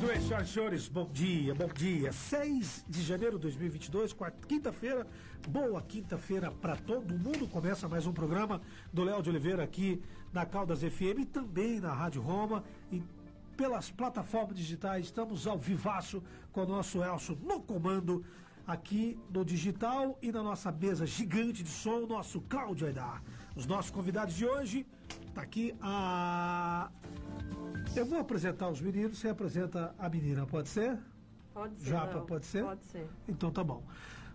Muito bem, senhoras e senhores, bom dia, bom dia. 6 de janeiro de 2022, quinta-feira. Boa quinta-feira para todo mundo. Começa mais um programa do Léo de Oliveira aqui na Caldas FM e também na Rádio Roma e pelas plataformas digitais. Estamos ao vivaço com o nosso Elcio no comando aqui no digital e na nossa mesa gigante de som, o nosso Cláudio Aidar. Os nossos convidados de hoje, tá aqui a eu vou apresentar os meninos, você apresenta a menina, pode ser? Pode ser. Japa, não. pode ser? Pode ser. Então tá bom.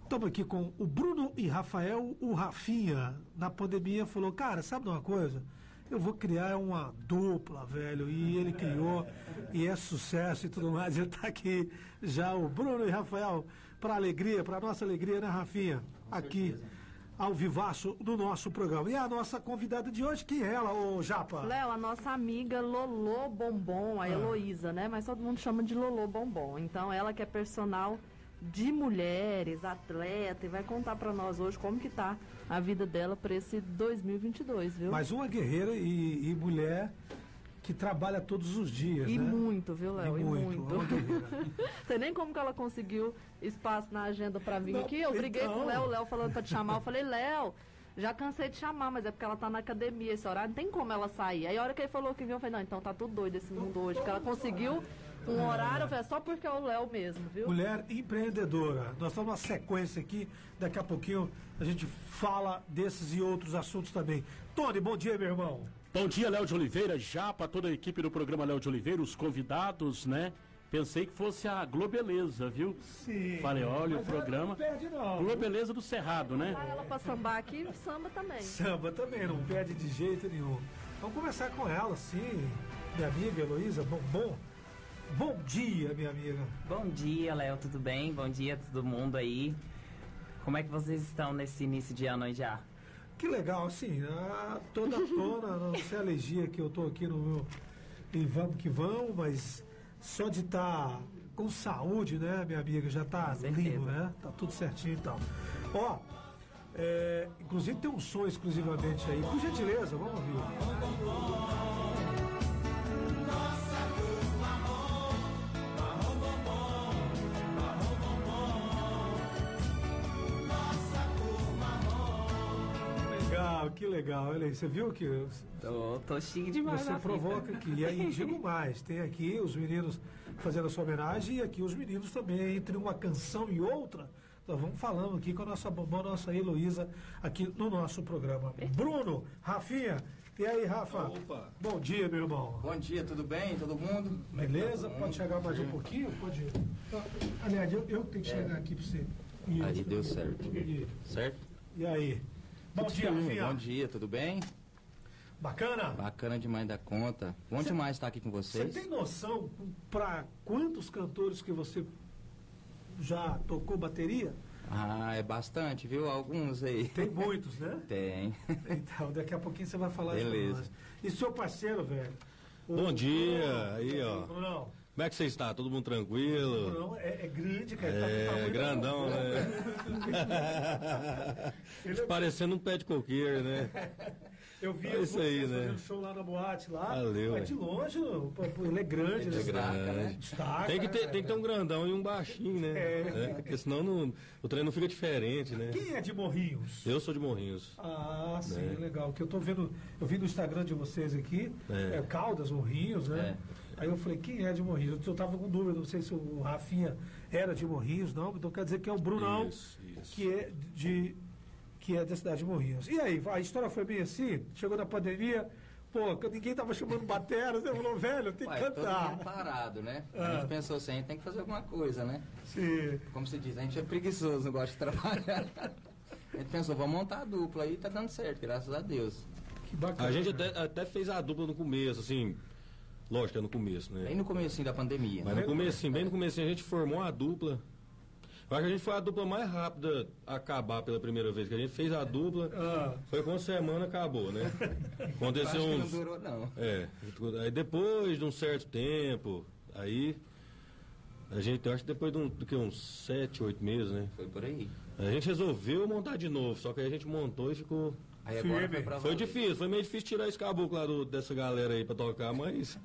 Estamos aqui com o Bruno e Rafael. O Rafinha, na pandemia, falou: Cara, sabe de uma coisa? Eu vou criar uma dupla, velho. E ele criou, e é sucesso e tudo mais. Ele está aqui já, o Bruno e Rafael, para alegria, para nossa alegria, né, Rafinha? aqui ao vivaço do nosso programa. E a nossa convidada de hoje, quem é ela, ô Japa? Léo, a nossa amiga Lolô Bombom, a Ah. Heloísa, né? Mas todo mundo chama de Lolô Bombom. Então, ela que é personal de mulheres, atleta, e vai contar pra nós hoje como que tá a vida dela pra esse 2022, viu? Mais uma guerreira e, e mulher que trabalha todos os dias, E né? muito, viu, Léo? E E muito, muito. uma guerreira. Sei nem como que ela conseguiu espaço na agenda pra vir Não, aqui. Eu briguei então. com o Léo, o Léo falando pra te chamar. Eu falei, Léo, já cansei de chamar, mas é porque ela tá na academia esse horário, não tem como ela sair. Aí a hora que ele falou que viu, eu falei, não, então tá tudo doido esse mundo hoje. Porque ela conseguiu um horário, é só porque é o Léo mesmo, viu? Mulher empreendedora. Nós estamos numa sequência aqui. Daqui a pouquinho a gente fala desses e outros assuntos também. Tony, bom dia, meu irmão. Bom dia, Léo de Oliveira, já para toda a equipe do programa Léo de Oliveira, os convidados, né? Pensei que fosse a Globeleza, viu? Sim. Falei, olha o programa. Não perde, não. Globeleza do Cerrado, né? Vai ela pra sambar aqui, samba também. Samba também, não perde de jeito nenhum. Vamos começar com ela, sim. Minha amiga Heloísa, bom, bom. Bom dia, minha amiga. Bom dia, Léo, tudo bem? Bom dia a todo mundo aí. Como é que vocês estão nesse início de ano aí já? Que legal, assim, a, toda tona, não sei a alergia que eu tô aqui no meu. E vamos que vamos, mas só de estar com saúde, né, minha amiga, já tá lindo, né? Tá tudo certinho e tal. Ó, é, inclusive tem um som exclusivamente aí. Por gentileza, vamos ouvir. Que legal. Olha aí, você viu que Tô, tô chique demais. você provoca aqui. E aí digo mais, tem aqui os meninos fazendo a sua homenagem e aqui os meninos também, entre uma canção e outra. Nós vamos falando aqui com a nossa bombom, nossa Heloísa, aqui no nosso programa. Bruno, Rafinha, e aí, Rafa? Opa. Bom dia, meu irmão. Bom dia, tudo bem? Todo mundo? Beleza? Pode chegar mais um pouquinho? Pode ir. Aliás, eu, eu tenho que chegar aqui para você. Isso. Aí deu certo. E, Certo? e aí? Bom Tudo dia. Rafinha. Bom dia, tudo bem? Bacana? Bacana demais da conta. Bom Cê- demais estar aqui com Você vocês. tem noção para quantos cantores que você já tocou bateria? Ah, é bastante, viu? Alguns aí. Tem muitos, né? Tem. Então, daqui a pouquinho você vai falar isso pra Beleza. E seu parceiro, velho? O Bom dia, aí, ó. Brunão, Como é que você está? Todo mundo tranquilo? Brunão é, é grande, cara. tá com É, grandão, da- né? Ele é- Parecendo um pé de coqueiro, né? Eu vi É isso aí, né? fazendo show lá na boate lá. Valeu, mas é. de longe, ele é grande, né? Destaca, né? Destaca, Tem que, ter, né? tem que ter um grandão e um baixinho, né? É. É, porque senão não- o treino não fica diferente, né? Quem é de Morrinhos? Eu sou de Morrinhos. Ah, sim, Né? legal. Que eu tô vendo, eu vi no Instagram de vocês aqui, é. É. Caldas, Morrinhos, né? Aí eu falei, quem é de Morrinhos? Eu tava com dúvida, não sei se o Rafinha era de Morrinhos, não, então quer dizer que é o Brunão, Isso, isso. que é de que é da cidade de Morrinhos. E aí, a história foi bem assim, chegou na pandemia, pô, que ninguém tava chamando batera, você falou, velho, tem que Ué, todo mundo cantar. parado, né? Ah. A gente pensou assim, a gente tem que fazer alguma coisa, né? Sim. Como se diz, a gente é preguiçoso, não gosta de trabalhar. A gente pensou, vamos montar a dupla aí, tá dando certo, graças a Deus. Que bacana. A gente até, até fez a dupla no começo, assim. Lógico, é no começo, né? Bem no comecinho da pandemia. Mas né? no começo, bem no começo, a gente formou a dupla. Eu acho que a gente foi a dupla mais rápida a acabar pela primeira vez, que a gente fez a dupla, Ah. foi com uma semana acabou, né? Eu Aconteceu acho que não uns. durou, não. É, aí depois de um certo tempo, aí a gente, eu acho que depois de um, do que uns sete, oito meses, né? Foi por aí. A gente resolveu montar de novo, só que aí a gente montou e ficou Aí agora foi pra Foi difícil, foi meio difícil tirar esse caboclo lá do- dessa galera aí pra tocar, mas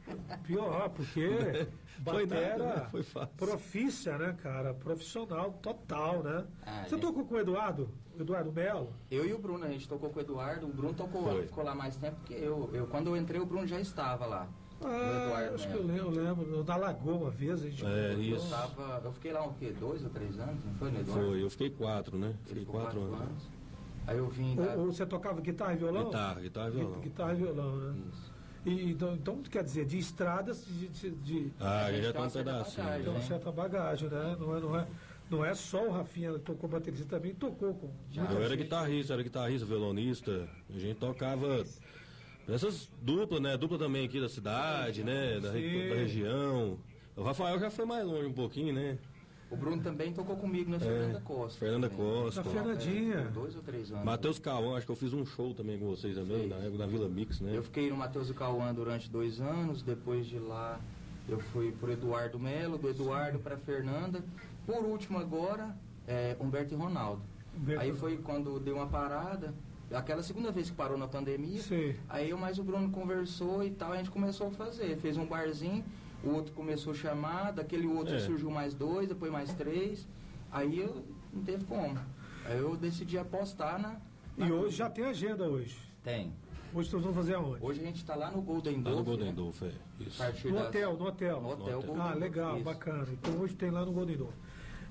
Pior, porque Foi batera nada, né? Foi fácil. profícia, né, cara? Profissional total, né? Ah, Você gente. tocou com o Eduardo? O Eduardo Melo? Eu e o Bruno, a gente tocou com o Eduardo. O Bruno tocou, Foi. ficou lá mais tempo que eu. eu. Quando eu entrei, o Bruno já estava lá. Ah, Eduardo acho que eu lembro, eu lembro. Na Lagoa uma vez, a gente É, tocou. isso. Tava, eu fiquei lá o quê? Dois ou três anos? Não foi, no Eduardo? foi. Eu fiquei quatro, né? Ele Fiquei quatro, quatro anos. anos. Aí eu vim da... Ou, ou você tocava guitarra e violão? Guitarra, guitarra e violão. Guitarra e violão, né? Isso. E, então, então, quer dizer, de estradas, de, de, de Ah, já tem um pedacinho. bagagem, tem uma né? certa bagagem, né? Não é, não é, não é só o Rafinha que tocou bateria, você também tocou com Eu era gente. guitarrista, era guitarrista, violonista. A gente tocava essas duplas, né? Dupla também aqui da cidade, né? Da, da região. O Rafael já foi mais longe um pouquinho, né? O Bruno também tocou comigo na Fernanda Costa. É, Fernanda também. Costa. Na Fernandinha. É, dois ou três anos. Matheus Cauã, acho que eu fiz um show também com vocês também, na época da Vila Mix, né? Eu fiquei no Matheus e Cauã durante dois anos, depois de lá eu fui pro Eduardo Melo, do Eduardo para Fernanda. Por último agora, é, Humberto e Ronaldo. Humberto- Aí foi quando deu uma parada, aquela segunda vez que parou na pandemia. Sei. Aí eu mais o Bruno conversou e tal, a gente começou a fazer. Fez um barzinho, o outro começou a chamar, daquele outro É. surgiu mais dois, depois mais três. Aí eu não teve como. Aí eu decidi apostar na. na E hoje já tem agenda hoje. Tem. Hoje vocês vão fazer aonde? Hoje a gente está lá no Golden Lá Dolphin. no Golden né? Dolph, é. Isso. No das- hotel, no hotel. No hotel, hotel. Ah, legal, isso. bacana. Então hoje tem lá no Golden Dolphin.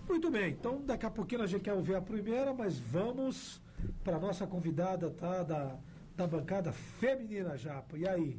Muito bem, então daqui a pouquinho a gente quer ouvir a primeira, mas vamos para nossa convidada, tá? Da, da bancada feminina Japa. E aí?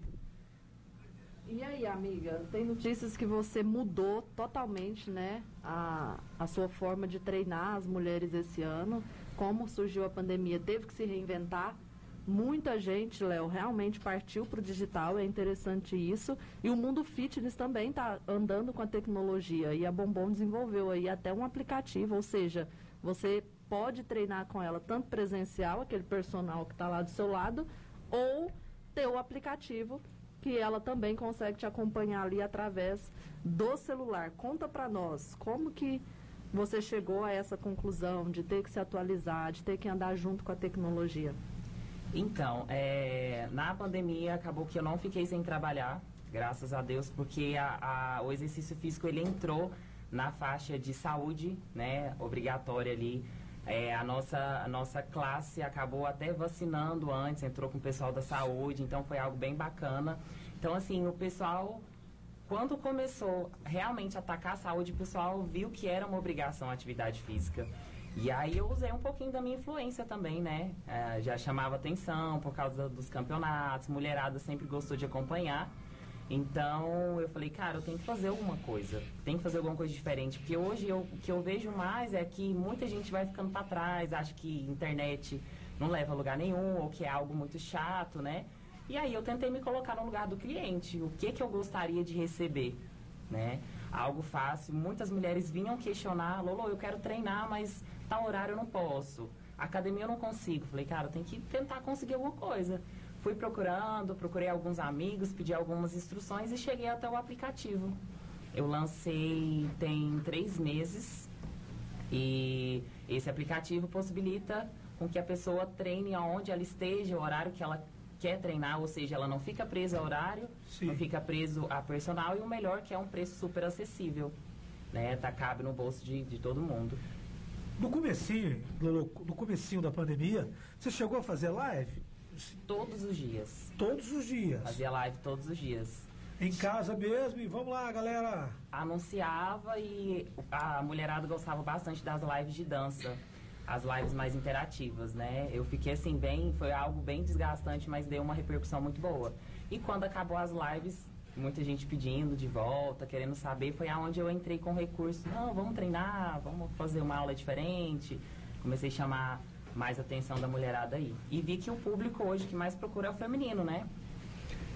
E aí, amiga, tem notícias que você mudou totalmente, né, a, a sua forma de treinar as mulheres esse ano. Como surgiu a pandemia, teve que se reinventar. Muita gente, Léo, realmente partiu para o digital, é interessante isso. E o mundo fitness também está andando com a tecnologia. E a Bombom desenvolveu aí até um aplicativo, ou seja, você pode treinar com ela tanto presencial, aquele personal que está lá do seu lado, ou ter o aplicativo que ela também consegue te acompanhar ali através do celular. Conta para nós como que você chegou a essa conclusão de ter que se atualizar, de ter que andar junto com a tecnologia. Então, é, na pandemia acabou que eu não fiquei sem trabalhar, graças a Deus, porque a- a- o exercício físico ele entrou na faixa de saúde, né, obrigatória ali. É, a, nossa, a nossa classe acabou até vacinando antes, entrou com o pessoal da saúde, então foi algo bem bacana. Então, assim, o pessoal quando começou realmente a atacar a saúde, o pessoal viu que era uma obrigação a atividade física. E aí eu usei um pouquinho da minha influência também, né? É, já chamava atenção por causa dos campeonatos, mulherada sempre gostou de acompanhar. Então eu falei, cara, eu tenho que fazer alguma coisa, tem que fazer alguma coisa diferente, porque hoje eu, o que eu vejo mais é que muita gente vai ficando para trás, acha que internet não leva a lugar nenhum ou que é algo muito chato, né? E aí eu tentei me colocar no lugar do cliente, o que que eu gostaria de receber, né? Algo fácil. Muitas mulheres vinham questionar, Lolo, eu quero treinar, mas tal horário eu não posso. Academia eu não consigo. Falei, cara, tem que tentar conseguir alguma coisa. Fui procurando, procurei alguns amigos, pedi algumas instruções e cheguei até o aplicativo. Eu lancei tem três meses e esse aplicativo possibilita com que a pessoa treine aonde ela esteja, o horário que ela quer treinar, ou seja, ela não fica presa ao horário, Sim. não fica preso a personal e o melhor que é um preço super acessível, né? Tá, cabe no bolso de, de todo mundo. No comecinho, no comecinho da pandemia, você chegou a fazer live Todos os dias. todos os dias. Fazia live todos os dias. Em casa mesmo, e vamos lá, galera. Anunciava e a mulherada gostava bastante das lives de dança. As lives mais interativas, né? Eu fiquei assim, bem. Foi algo bem desgastante, mas deu uma repercussão muito boa. E quando acabou as lives, muita gente pedindo de volta, querendo saber, foi aonde eu entrei com recurso. Não, vamos treinar, vamos fazer uma aula diferente. Comecei a chamar mais atenção da mulherada aí. E vi que o público hoje que mais procura é o feminino, né?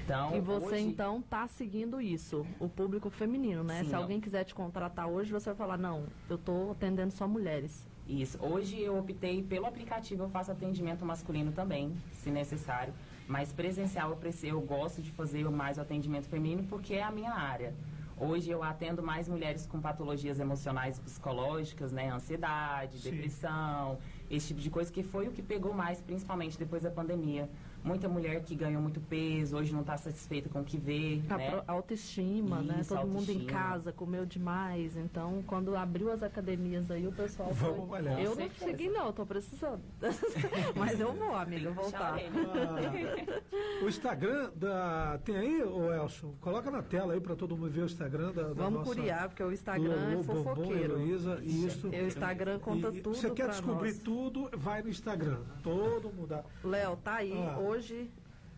Então, E você hoje- então tá seguindo isso, o público feminino, né? Sim, Se não. alguém quiser te contratar hoje, você vai falar, não, eu tô atendendo só mulheres. Isso. Hoje eu optei pelo aplicativo, eu faço atendimento masculino também, se necessário. Mas presencial eu, preci- eu gosto de fazer mais o atendimento feminino porque é a minha área. Hoje eu atendo mais mulheres com patologias emocionais e psicológicas, né? Ansiedade, Sim. depressão. Esse tipo de coisa, que foi o que pegou mais, principalmente depois da pandemia. Muita mulher que ganhou muito peso, hoje não está satisfeita com o que vê, A né? autoestima, né? Isso, Todo mundo em autoestima. casa comeu demais. Então, quando abriu as academias aí, o pessoal Vamos foi. malhar. Eu não certeza. segui, não, tô precisando. Mas eu vou, amiga, voltar. Ah, o Instagram da. Tem aí, ô Elson? Coloca na tela aí pra todo mundo ver o Instagram da, da Vamos nossa curiar, porque o Instagram é Lolo Bombom, fofoqueiro. Heloísa, isso. E o Instagram conta E tudo Você quer descobrir nós. tudo, vai no Instagram. Todo mundo. Léo, tá aí. Ah. Hoje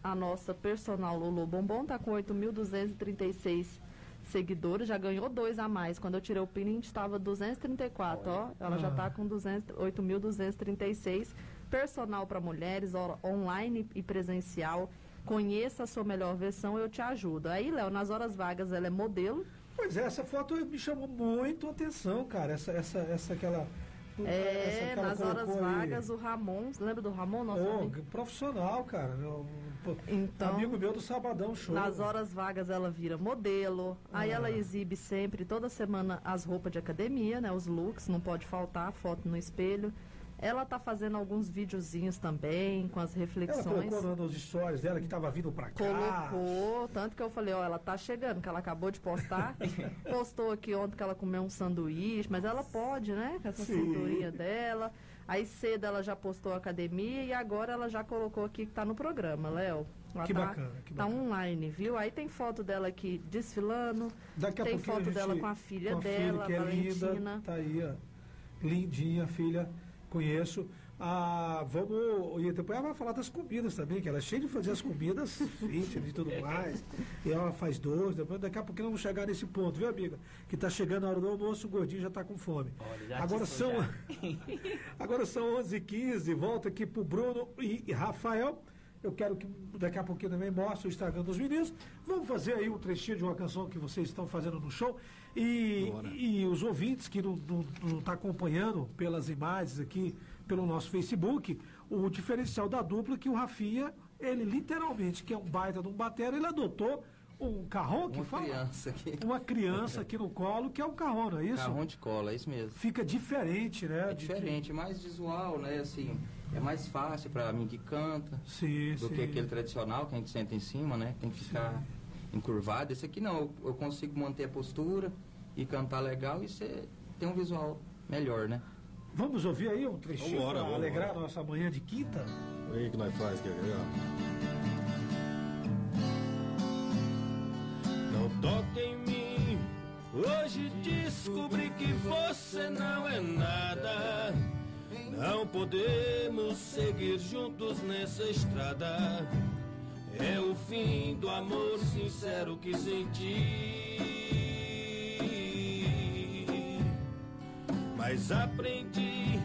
a nossa personal Lulu Bombom tá com 8.236 seguidores, já ganhou dois a mais. Quando eu tirei o pin, estava 234, ó. Ela já Ah. tá com 200 8.236. Personal para mulheres, ó, online e presencial. Conheça a sua melhor versão, eu te ajudo. Aí, Léo, nas horas vagas ela é modelo. Pois é, essa foto me chamou muito a atenção, cara. Essa, essa, essa aquela. É, nas horas colocou aí. vagas, o Ramon, lembra do Ramon, nosso Ô, amigo? profissional, cara. Meu, Então- amigo meu do Sabadão Show. Nas horas vagas ela vira modelo, aí Ah. ela exibe sempre, toda semana, as roupas de academia, né? Os looks, não pode faltar, foto no espelho. Ela tá fazendo alguns videozinhos também, com as Ela reflexões. colocou nos stories dela que tava vindo pra cá. Colocou, tanto que eu falei, ó, ela tá chegando, que ela acabou de postar. Postou aqui ontem que ela comeu um sanduíche, mas ela pode, né? Com essa Sim. cinturinha dela. Aí cedo ela já postou a academia e agora ela já colocou aqui que tá no programa, Léo. Ela Que tá, bacana, que tá bacana. online, viu? Aí tem foto dela aqui desfilando. Daqui a tem foto a dela com a filha com a dela, que é Valentina. linda, tá aí, ó. Lindinha, filha, conheço. Ah, vamos. E depois ela vai falar das comidas também, que ela é cheia de fazer as comidas fitness e tudo mais. E ela faz dois, depois daqui a pouquinho vamos chegar nesse ponto, viu, amiga? Que tá chegando a hora do almoço, o gordinho já tá com fome. Olha, Agora são. Agora são 11h15, volta aqui pro Bruno e e Rafael. Eu quero que daqui a pouquinho também mostre o Instagram dos meninos. Vamos fazer aí um trechinho de uma canção que vocês estão fazendo no show. E, e os ouvintes que não estão tá acompanhando pelas imagens aqui, pelo nosso Facebook, o diferencial da dupla é que o Rafinha, ele literalmente, que é um baita de um batera, ele adotou um carrão que Uma fala? criança aqui. Uma criança aqui no colo, que é um carrão, não é isso? Carrão de cola, é isso mesmo. Fica diferente, né? É de- diferente, é mais visual, né? Assim, é mais fácil pra mim que canta Sim, do sim. que aquele tradicional que a gente senta em cima, né? Tem que ficar encurvado. Esse aqui não, eu, eu consigo manter a postura e cantar legal e você tem um visual melhor, né? Vamos ouvir aí um trechinho Vambora, para alegrar embora. a nossa manhã de quinta? Aí que nós faz, que é legal. Não toque em mim. Hoje descobri que você não é nada. Não podemos seguir juntos nessa estrada. É o fim do amor sincero que senti. Mas aprendi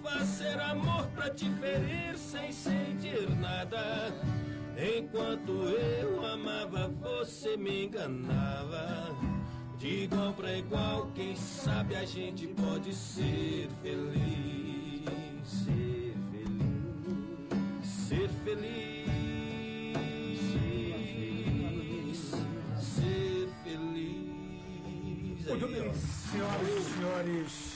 fazer amor pra te ferir sem sentir nada. Enquanto eu amava, você me enganava. De igual pra igual, quem sabe a gente pode ser feliz. Ser feliz. Ser feliz. Ser feliz. Muito bem, senhoras e senhores,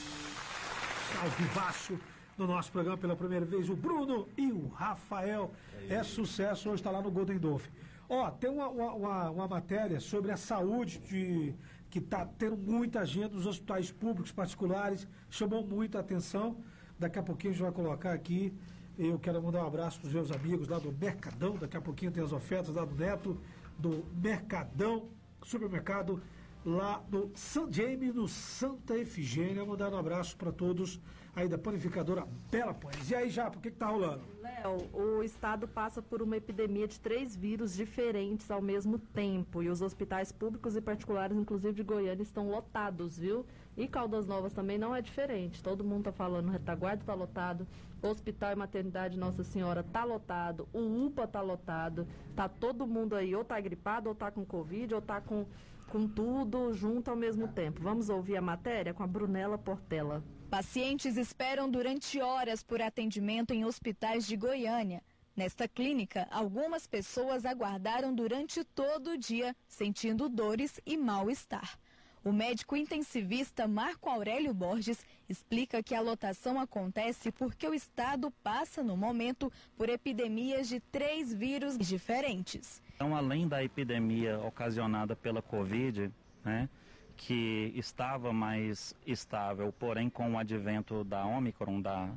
ao vivaço no nosso programa pela primeira vez, o Bruno e o Rafael. É sucesso, hoje está lá no Golden Dolphin. Ó, tem uma, uma, uma- uma matéria sobre a saúde de, que está tendo muita gente nos hospitais públicos, particulares, chamou muita atenção. Daqui a pouquinho a gente vai colocar aqui. Eu quero mandar um abraço para os meus amigos lá do Mercadão. Daqui a pouquinho tem as ofertas lá do Neto, do Mercadão, supermercado lá no San James, no Santa Efigênia. Mandar um abraço para todos aí da panificadora Bela Pães. E aí, Japa, o que, que tá rolando? Léo, o estado passa por uma epidemia de três vírus diferentes ao mesmo tempo. E os hospitais públicos e particulares, inclusive de Goiânia, estão lotados, viu? E Caldas Novas também não é diferente. Todo mundo tá falando, retaguarda tá lotado, Hospital e Maternidade Nossa Senhora tá lotado, o UPA tá lotado. Tá todo mundo aí, ou tá gripado, ou tá com Covid, ou tá com, com tudo junto ao mesmo tempo. Vamos ouvir a matéria com a Brunella Portela. Pacientes esperam durante horas por atendimento em hospitais de Goiânia. Nesta clínica, algumas pessoas aguardaram durante todo o dia, sentindo dores e mal-estar. O médico intensivista Marco Aurélio Borges explica que a lotação acontece porque o estado passa, no momento, por epidemias de três vírus diferentes. Então, além da epidemia ocasionada pela Covid, né, que estava mais estável, porém com o advento da Omicron, da,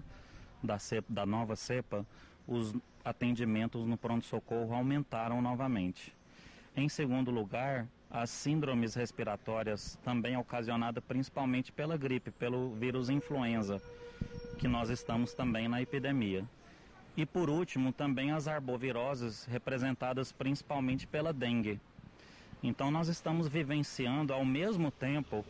da, cepa, da nova cepa, os atendimentos no pronto-socorro aumentaram novamente. Em segundo lugar, as síndromes respiratórias, também ocasionadas principalmente pela gripe, pelo vírus influenza, que nós estamos também na epidemia. E por último, também as arboviroses, representadas principalmente pela dengue. Então nós estamos vivenciando ao mesmo tempo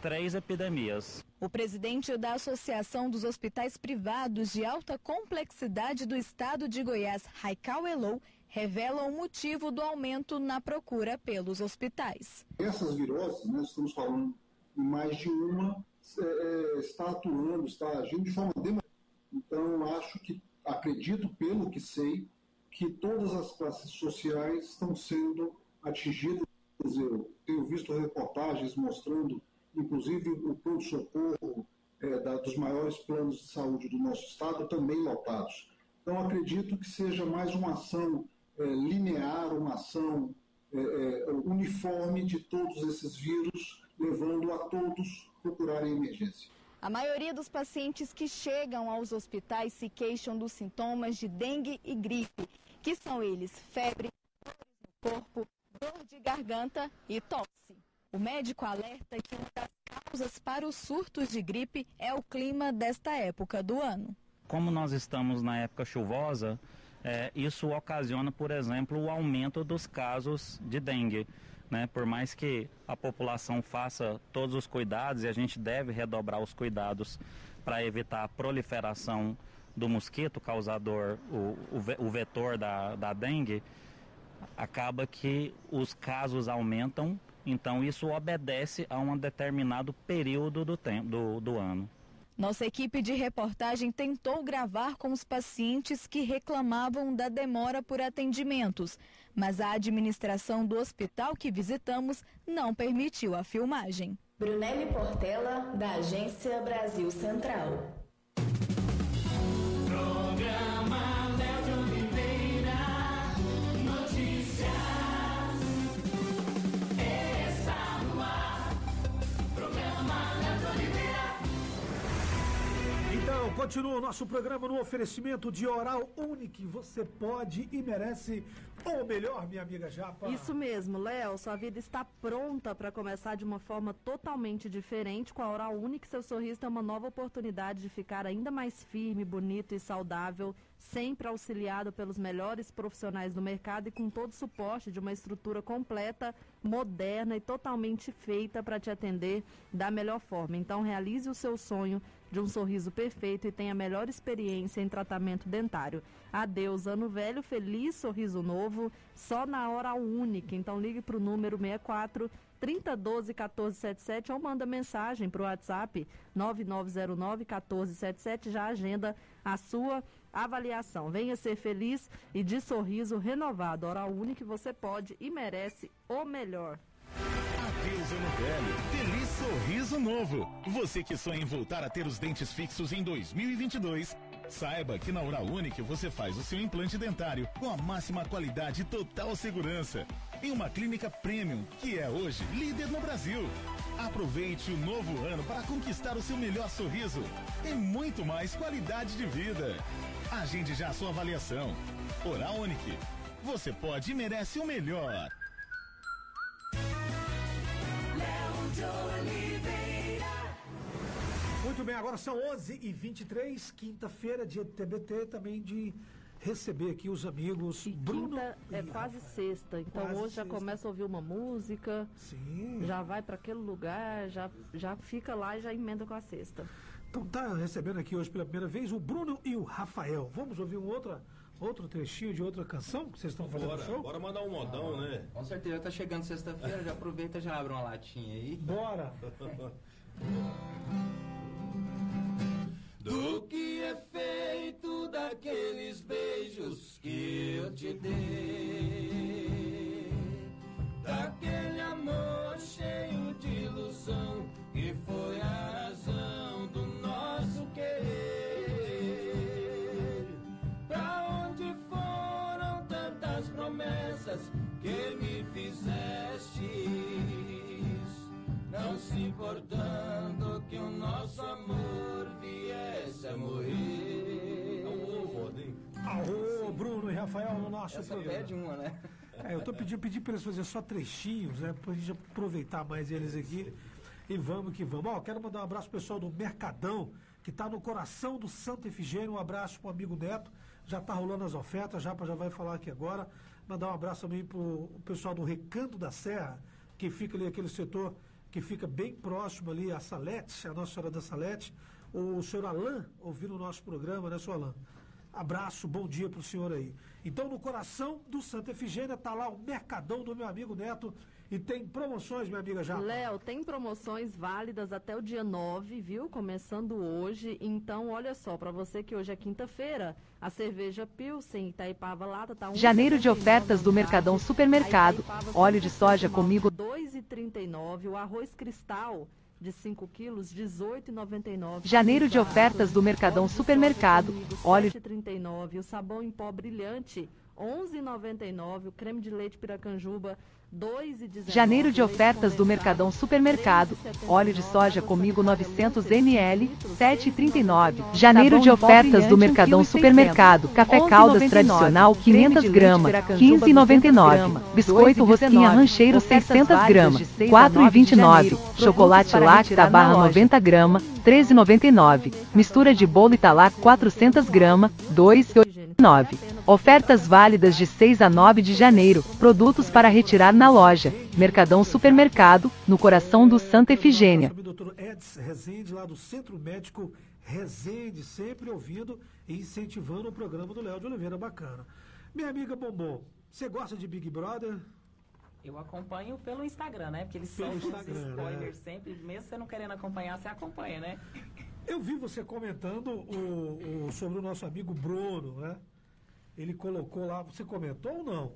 três epidemias. O presidente da Associação dos Hospitais Privados de Alta Complexidade do Estado de Goiás, Raikal Elou, revela o motivo do aumento na procura pelos hospitais. Essas viroses, nós estamos falando mais de uma, é, é, está atuando, está agindo de forma democrática. Acredito pelo que sei, que todas as classes sociais estão sendo atingidas. Eu tenho visto reportagens mostrando, inclusive, o pronto-socorro é, dos maiores planos de saúde do nosso estado também lotados. Então, acredito que seja mais uma ação é, linear, uma ação é, é, uniforme de todos esses vírus, levando a todos procurarem emergência. A maioria dos pacientes que chegam aos hospitais se queixam dos sintomas de dengue e gripe, que são eles febre, dores no corpo, dor de garganta e tosse. O médico alerta que uma das causas para os surtos de gripe é o clima desta época do ano. Como nós estamos na época chuvosa, é, isso ocasiona, por exemplo, o aumento dos casos de dengue. Né? Por mais que a população faça todos os cuidados, e a gente deve redobrar os cuidados para evitar a proliferação do mosquito causador, o, o, o vetor da, da dengue, acaba que os casos aumentam, então isso obedece a um determinado período do, tempo, do, do ano. Nossa equipe de reportagem tentou gravar com os pacientes que reclamavam da demora por atendimentos, mas a administração do hospital que visitamos não permitiu a filmagem. Brunelli Portela, da Agência Brasil Central. Continua o nosso programa no oferecimento de Oral Unique. Você pode e merece o melhor, minha amiga Japa. Isso mesmo, Léo. Sua vida está pronta para começar de uma forma totalmente diferente. Com a Oral Unique, seu sorriso tem uma nova oportunidade de ficar ainda mais firme, bonito e saudável, sempre auxiliado pelos melhores profissionais do mercado e com todo o suporte de uma estrutura completa, moderna e totalmente feita para te atender da melhor forma. Então, realize o seu sonho de um sorriso perfeito e tenha a melhor experiência em tratamento dentário. Adeus, ano velho, feliz sorriso novo, só na hora única. Então ligue para o número 64 3012 1477 ou manda mensagem para o WhatsApp 9909 1477. Já agenda a sua avaliação. Venha ser feliz e de sorriso renovado. Hora única, você pode e merece o melhor. Adeus ano velho, feliz sorriso novo. Você que sonha em voltar a ter os dentes fixos em 2022, saiba que na Oral Unique você faz o seu implante dentário com a máxima qualidade e total segurança. Em uma clínica premium, que é hoje líder no Brasil. Aproveite o novo ano para conquistar o seu melhor sorriso e muito mais qualidade de vida. Agende já a sua avaliação. Oral Unique. Você pode e merece o melhor. Muito bem, agora são 11h23, quinta-feira, dia de TBT, também de receber aqui os amigos. E Bruno quinta é e quase Rafael. sexta, então quase hoje já começa a ouvir uma música, Sim. já vai para aquele lugar, já, já fica lá e já emenda com a sexta. Então tá recebendo aqui hoje pela primeira vez o Bruno e o Rafael. Vamos ouvir um outro, outro trechinho de outra canção que vocês estão fazendo bora, show? Bora mandar um modão, ah, né? Com certeza, tá chegando sexta-feira, já aproveita e já abre uma latinha aí. Bora! Do que é feito daqueles beijos que eu te dei? Da aquele amor cheio de ilusão que foi a razão promessas que me fizestes? Não se importando que o nosso amor viesse a morrer. Aô, Bruno e Rafael no nosso Essa programa. pede uma, né? É, eu tô pedindo, pedi para eles fazerem só trechinhos, né? Pra gente aproveitar mais eles aqui. E vamos que vamos. Ó, quero mandar um abraço pro pessoal do Mercadão, que tá no coração do Santo Efigênio. Um abraço pro amigo Neto. Já tá rolando as ofertas, já já vai falar aqui agora. Mandar um abraço também pro pessoal do Recanto da Serra, que fica ali aquele setor que fica bem próximo ali a Salete, a Nossa Senhora da Salete. O senhor Alain ouvindo o nosso programa, né, senhor Alain? Abraço, bom dia pro senhor aí. Então, no coração do Santa Efigênia tá lá o Mercadão do meu amigo Neto e tem promoções, minha amiga já. Léo, tem promoções válidas até o dia 9, viu? Começando hoje. Então, olha só, para você que hoje é quinta-feira, a cerveja Pilsen Itaipava Lata tá um Janeiro de ofertas do Mercadão Supermercado. Óleo de soja comigo 2,39. O arroz cristal de 5 quilos, 18,99. Janeiro de ofertas do Mercadão Supermercado. Óleo 7,39. O sabão em pó brilhante, 11,99. O creme de leite piracanjuba, 2,19. Janeiro de ofertas do Mercadão Supermercado. Óleo de soja comigo 900 ml, 7,39. Janeiro de ofertas do Mercadão Supermercado. Café Caldas tradicional 500 gramas, 15,99. Biscoito rosquinha rancheiro 600 gramas, 4,29. Chocolate Lacta barra 90 gramas, 13,99. Mistura de bolo Italac 400 gramas, 2,89. Ofertas válidas de 6 a 9 de janeiro. Produtos para retirar na loja. Mercadão Supermercado, no coração do Santa Efigênia. O doutor Edson Rezende, lá do Centro Médico Rezende, sempre ouvindo e incentivando o programa do Léo de Oliveira. Bacana. Minha amiga Bombom, você gosta de Big Brother? Eu acompanho pelo Instagram, né? Porque eles Pelo soltam os Instagram, spoilers né? sempre, mesmo você não querendo acompanhar, você acompanha, né? Eu vi você comentando o, o- sobre o nosso amigo Bruno, né? Ele colocou lá, você comentou ou não?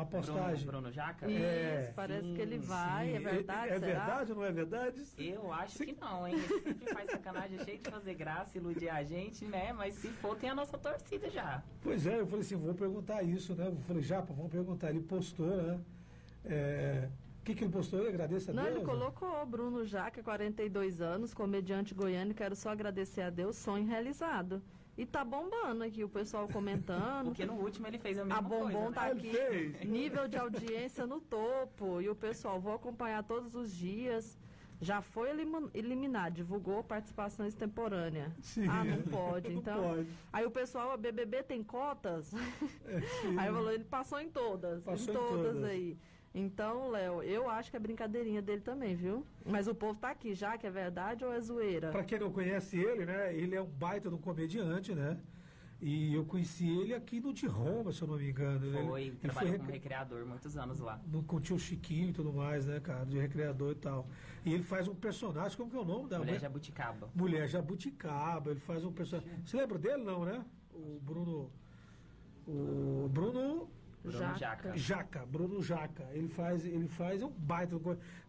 A postagem. Bruno, Bruno Jaca? É. Isso, parece que ele vai, é Sim. verdade, É será? verdade ou não é verdade? Eu acho que não, hein? Ele sempre faz sacanagem, é cheio de fazer graça, iludir a gente, né? Mas se for, tem a nossa torcida já. Pois é, eu falei assim, vou perguntar isso, né? Eu falei, Japa, vamos perguntar. Ele postou, né? É, O que, que ele postou? Eu agradeço a Não, Deus. ele né? colocou Bruno Jaca, 42 anos, comediante goiano. Quero só agradecer a Deus, sonho realizado. E tá bombando aqui, o pessoal comentando. Porque no último ele fez a mesma A Bombom coisa, tá né? aqui, nível de audiência no topo. E o pessoal, vou acompanhar todos os dias. Já foi eliminado, divulgou participação extemporânea. Sim. Ah, não pode. Não Então, pode. aí o pessoal, a BBB tem cotas? sim. aí falou, ele passou em todas, Passou em em todas, todas. aí. Então, Léo, eu acho que é brincadeirinha dele também, viu? Mas o povo tá aqui já, que é verdade ou é zoeira? Pra quem não conhece ele, né? Ele é um baita de um comediante, né? E eu conheci ele aqui no de Roma, se eu não me engano. Ele- Foi, ele trabalhou foi como rec- recreador muitos anos lá. no, com o tio Chiquinho e tudo mais, né, cara? De recreador e tal. E ele faz um personagem, como que é o nome da Mulher mulher? Jabuticaba. Mulher Jabuticaba, ele faz um personagem. Você lembra dele, não, né? O Bruno. O Bruno. Bruno Jaca. Jaca. Bruno Jaca. Ele faz, ele faz um baita.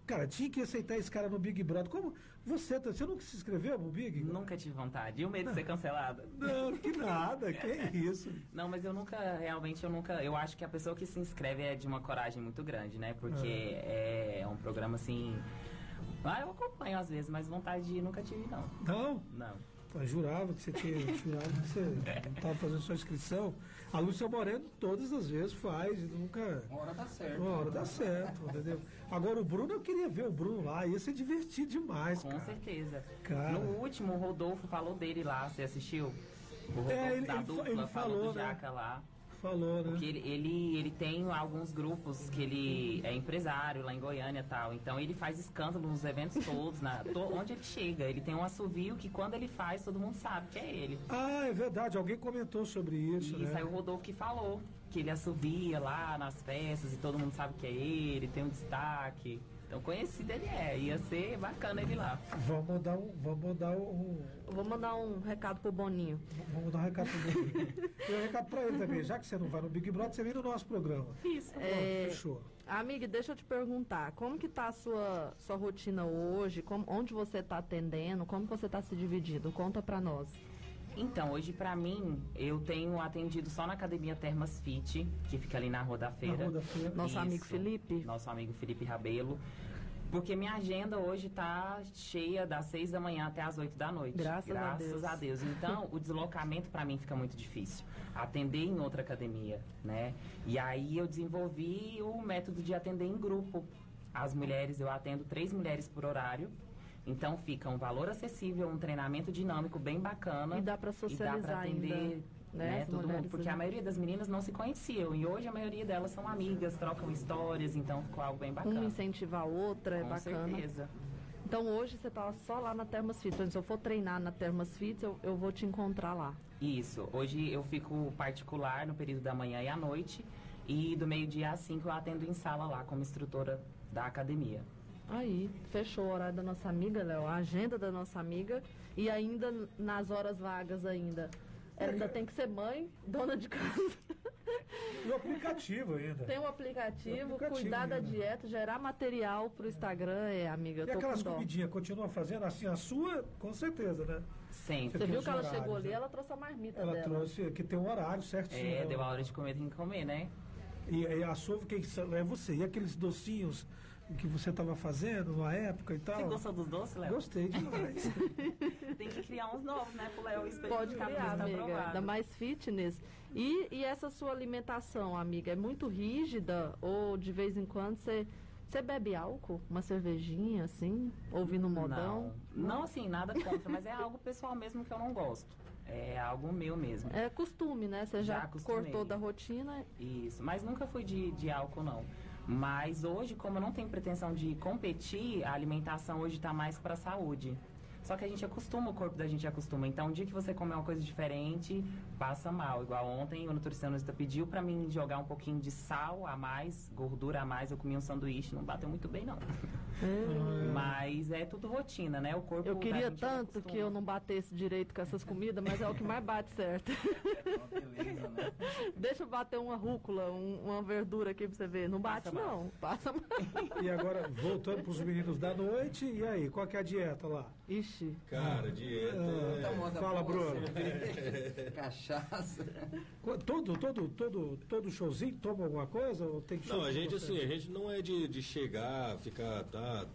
Cara, tinha que aceitar esse cara no Big Brother. Como você, tá- você nunca se inscreveu no Big? Nunca tive vontade. E o medo de ser cancelada? Não, que nada, que isso. Não, mas eu nunca, realmente, eu nunca. Eu acho que a pessoa que se inscreve é de uma coragem muito grande, né? Porque é um programa assim. Ah, eu acompanho às vezes, mas vontade de ir nunca tive, não. Não? Não. Eu jurava que você tinha. jurava que você estava fazendo sua inscrição. A Lúcia Moreno todas as vezes faz, e nunca. Uma hora dá certo. Uma hora dá certo, entendeu? Agora o Bruno, eu queria ver o Bruno lá, ia ser divertido demais, Com cara. certeza. Cara. No último, o Rodolfo falou dele lá, você assistiu? O Rodolfo É, ele- da ele dupla ele falou, falou, do né? Jaca lá. Falou, né? Porque ele, ele, ele tem alguns grupos que ele é empresário lá em Goiânia e tal. Então ele faz escândalo nos eventos todos, na, to- onde ele chega. Ele tem um assovio que quando ele faz, todo mundo sabe que é ele. Ah, é verdade, alguém comentou sobre isso, E né? isso aí o Rodolfo que falou. Que ele assovia lá nas festas e todo mundo sabe que é ele, tem um destaque. Então conhecido ele é, ia ser bacana ele lá. Vamos mandar um. Vamos mandar um. Vou mandar um recado pro Boninho. Vamos dar um recado pro Boninho. Tem um recado pra ele também. Já que você não vai no Big Brother, você vem no nosso programa. Isso. Pronto, É, fechou. Amiga, deixa eu te perguntar, como que tá a sua, sua rotina hoje? Como, onde você tá atendendo? Como você tá se dividindo? Conta pra nós. Então, hoje pra mim, eu tenho atendido só na academia Termas Fit, que fica ali na Rua da Feira. Na Rua da Feira. Nosso amigo Felipe. Nosso amigo Felipe Rabelo. Porque minha agenda hoje tá cheia das seis da manhã até as oito da noite. Graças a Deus. Graças a Deus. Então, o deslocamento pra mim fica muito difícil. Atender em outra academia, né? E aí eu desenvolvi o método de atender em grupo. As mulheres, eu atendo três mulheres por horário. Então fica um valor acessível, um treinamento dinâmico bem bacana. E dá pra E dá pra socializar atender ainda, né, né, todo mulheres mundo, porque a maioria das meninas não se conheciam e hoje a maioria delas são amigas, trocam histórias, então ficou algo bem bacana. Uma incentiva a outra, é Com bacana. certeza. Então hoje você tá só lá na Termas Fit. Então, se eu for treinar na Termas Fit, eu, eu vou te encontrar lá. Isso. Hoje eu fico particular no período da manhã e à noite e do meio-dia às 5 eu atendo em sala lá como instrutora da academia. Aí, fechou o horário da nossa amiga, Léo, a agenda da nossa amiga. E ainda nas horas vagas ainda. Ela ainda tem que ser mãe, dona de casa. E o aplicativo ainda. Tem um aplicativo, um aplicativo cuidar da ainda. dieta, gerar material pro Instagram, é, amiga. Eu E tô aquelas com comidinhas, continua fazendo assim, a sua, com certeza, né? Sempre. Você viu que ela horários, chegou ali, né? ela trouxe a marmita Ela dela. trouxe, que tem um horário certinho. É, né? deu a hora de comer, tem que comer, né? E, e a sua, quem sa- é você. E aqueles docinhos que você estava fazendo na época e tal? Você gostou dos doces, Léo? Gostei demais. Tem que criar uns novos, né, pro Léo Pode experimentar, criar, tá amiga. aprovado. Ainda mais fitness. E, e essa sua alimentação, amiga, é muito rígida? Ou de vez em quando você, você bebe álcool? Uma cervejinha, assim? Ouvindo modão? Não, não assim, nada contra, mas é algo pessoal mesmo que eu não gosto. É algo meu mesmo. É costume, né? Você já, Já cortou da rotina. Isso, mas nunca fui de, de álcool, não. Mas hoje, como eu não tenho pretensão de competir, a alimentação hoje está mais para saúde. Só que a gente acostuma, o corpo da gente acostuma. Então, um dia que você comer uma coisa diferente, passa mal. Igual ontem, o nutricionista pediu para mim jogar um pouquinho de sal a mais, gordura a mais. Eu comi um sanduíche, não bateu muito bem, não. Mas é tudo rotina, né? O corpo Eu queria tanto que eu não batesse direito com essas comidas, mas é o que mais bate certo. Beleza, né? Deixa eu bater uma rúcula, um- uma verdura aqui pra você ver. Não bate, Passa mal. não. Passa mal. e agora, voltando para os meninos da noite, e aí, qual que é a dieta lá? Ixi. Cara, dieta. Muita é- Fala, Bruno. cerveja, Cachaça. Todo, todo, todo, todo showzinho toma alguma coisa? Ou tem Não, a gente assim, a gente não é de, de chegar, ficar, tá.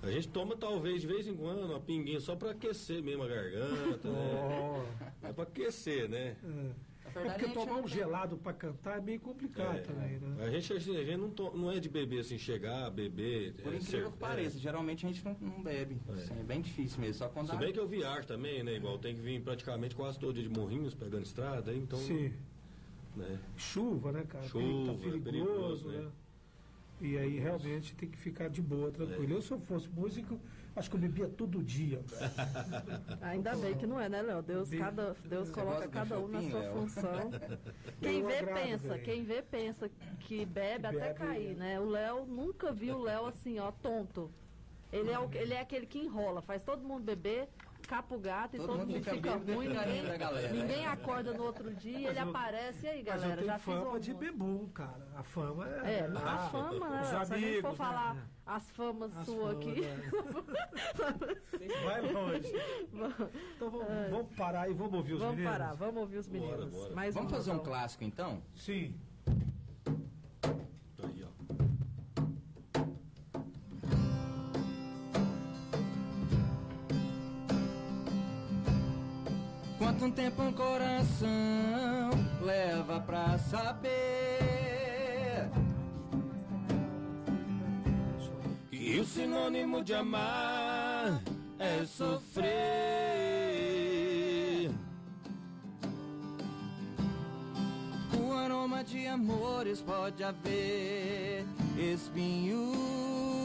A gente toma talvez de vez em quando uma pinguinha só pra aquecer mesmo a garganta, né? É pra aquecer, né? É. É verdade, porque a tomar não um tem- gelado pra cantar é meio complicado É. também, né? A gente, a gente não, to- não é de beber assim, chegar, beber. Por é, incrível ser- que pareça, geralmente a gente não, não bebe. Assim, é bem difícil mesmo. Só quando Se bem que eu viajo também, né? Igual tem que vir praticamente quase todo dia de morrinhos pegando estrada, então. Sim. Né? Chuva, né, cara? Chuva, tá perigoso, perigoso, né? né? E aí realmente tem que ficar de boa, tranquilo. Eu, se eu fosse músico, acho que eu bebia todo dia. Ainda bem que não é, né, Léo? Deus, cada, Deus coloca cada um na sua Léo? função. Quem vê, agrado, pensa. Quem vê, pensa que bebe até cair, é. né? O Léo, nunca vi o Léo assim, ó, tonto. Ele é, o, ele é aquele que enrola, faz todo mundo beber, capa o gato e Todo todo, mundo mundo fica fica ruim. e Ninguém, a galera. ninguém acorda no outro dia, ele eu- aparece. E aí, Mas galera, eu tenho já fiz fama o de bebum, cara. A fama é. É, a Ah, fama, né? Os Se a gente for né? falar as famas As suas famas, aqui. é. Vai longe. Então vamos, vamos parar e vamos ouvir os vamos meninos? parar, vamos ouvir os Bora, meninos. bora. Mais Vamos fazer um então. clássico então? Sim. Quanto tempo um coração leva pra saber? E o sinônimo de amar é sofrer. O aroma de amores pode haver espinhos.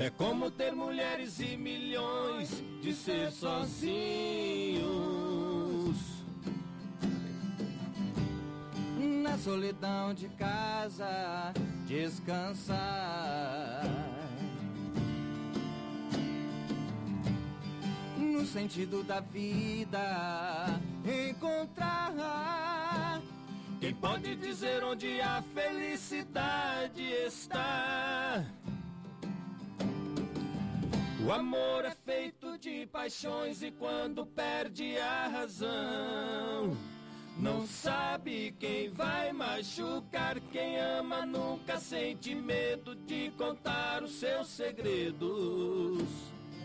É como ter mulheres e milhões de ser sozinhos. Na solidão de casa descansar. No sentido da vida encontrar. Quem pode dizer onde a felicidade está? O amor é feito de paixões e quando perde a razão, não sabe quem vai machucar. Quem ama nunca sente medo de contar os seus segredos.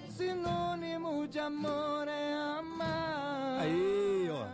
Sinônimo de amor é amar. Aí, ó.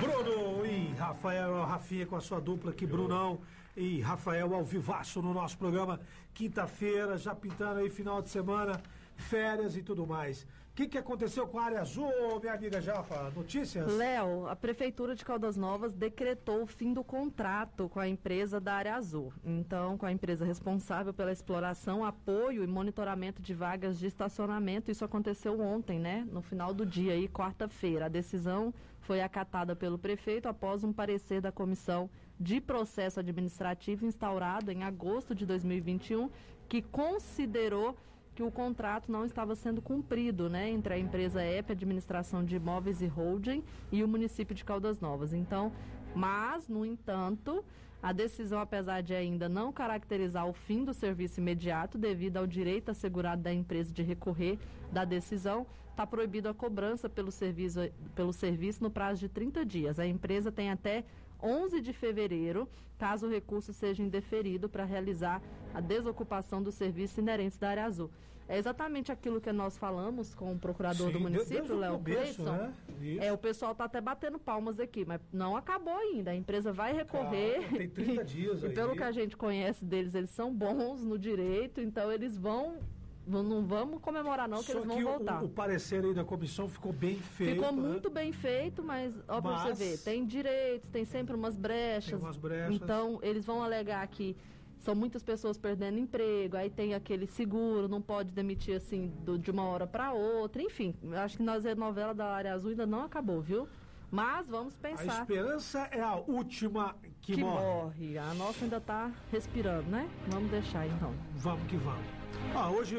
Bruno e Rafael, Rafinha com a sua dupla aqui, Brunão e Rafael ao vivaço no nosso programa, quinta-feira, já pintando aí final de semana, férias e tudo mais. O que, que aconteceu com a área azul, minha amiga Japa? Notícias? Léo, a Prefeitura de Caldas Novas decretou o fim do contrato com a empresa da área azul. Então, com a empresa responsável pela exploração, apoio e monitoramento de vagas de estacionamento. Isso aconteceu ontem, né? No final do dia aí, quarta-feira. A decisão foi acatada pelo prefeito após um parecer da comissão de processo administrativo instaurado em agosto de 2021, que considerou que o contrato não estava sendo cumprido, né, entre a empresa EP Administração de Imóveis e Holding e o município de Caldas Novas. Então, mas, no entanto, a decisão, apesar de ainda não caracterizar o fim do serviço imediato, devido ao direito assegurado da empresa de recorrer da decisão, está proibido a cobrança pelo serviço, pelo serviço no prazo de 30 dias. A empresa tem até 11 de fevereiro, caso o recurso seja indeferido para realizar a desocupação do serviço inerente da área azul. É exatamente aquilo que nós falamos com o procurador Sim, do município, Léo Cleidson. né? É, o pessoal está até batendo palmas aqui, mas não acabou ainda. A empresa vai recorrer. Calma, tem 30 dias e aí. pelo que a gente conhece deles, eles são bons no direito, então eles vão. Não, vamos comemorar, não, que Só eles vão que o- voltar. O, parecer aí da comissão ficou bem feito. Ficou né? muito bem feito, mas, ó, pra você ver, tem direitos, tem sempre umas brechas. Tem umas brechas. Então, eles vão alegar que são muitas pessoas perdendo emprego, aí tem aquele seguro, não pode demitir assim do- de uma hora para outra, enfim. Acho que nós a novela da área azul ainda não acabou, viu? Mas vamos A pensar esperança é a última que, que morre. morre. A nossa ainda tá respirando, né? Vamos deixar então. Vamos que vamos. Ah, hoje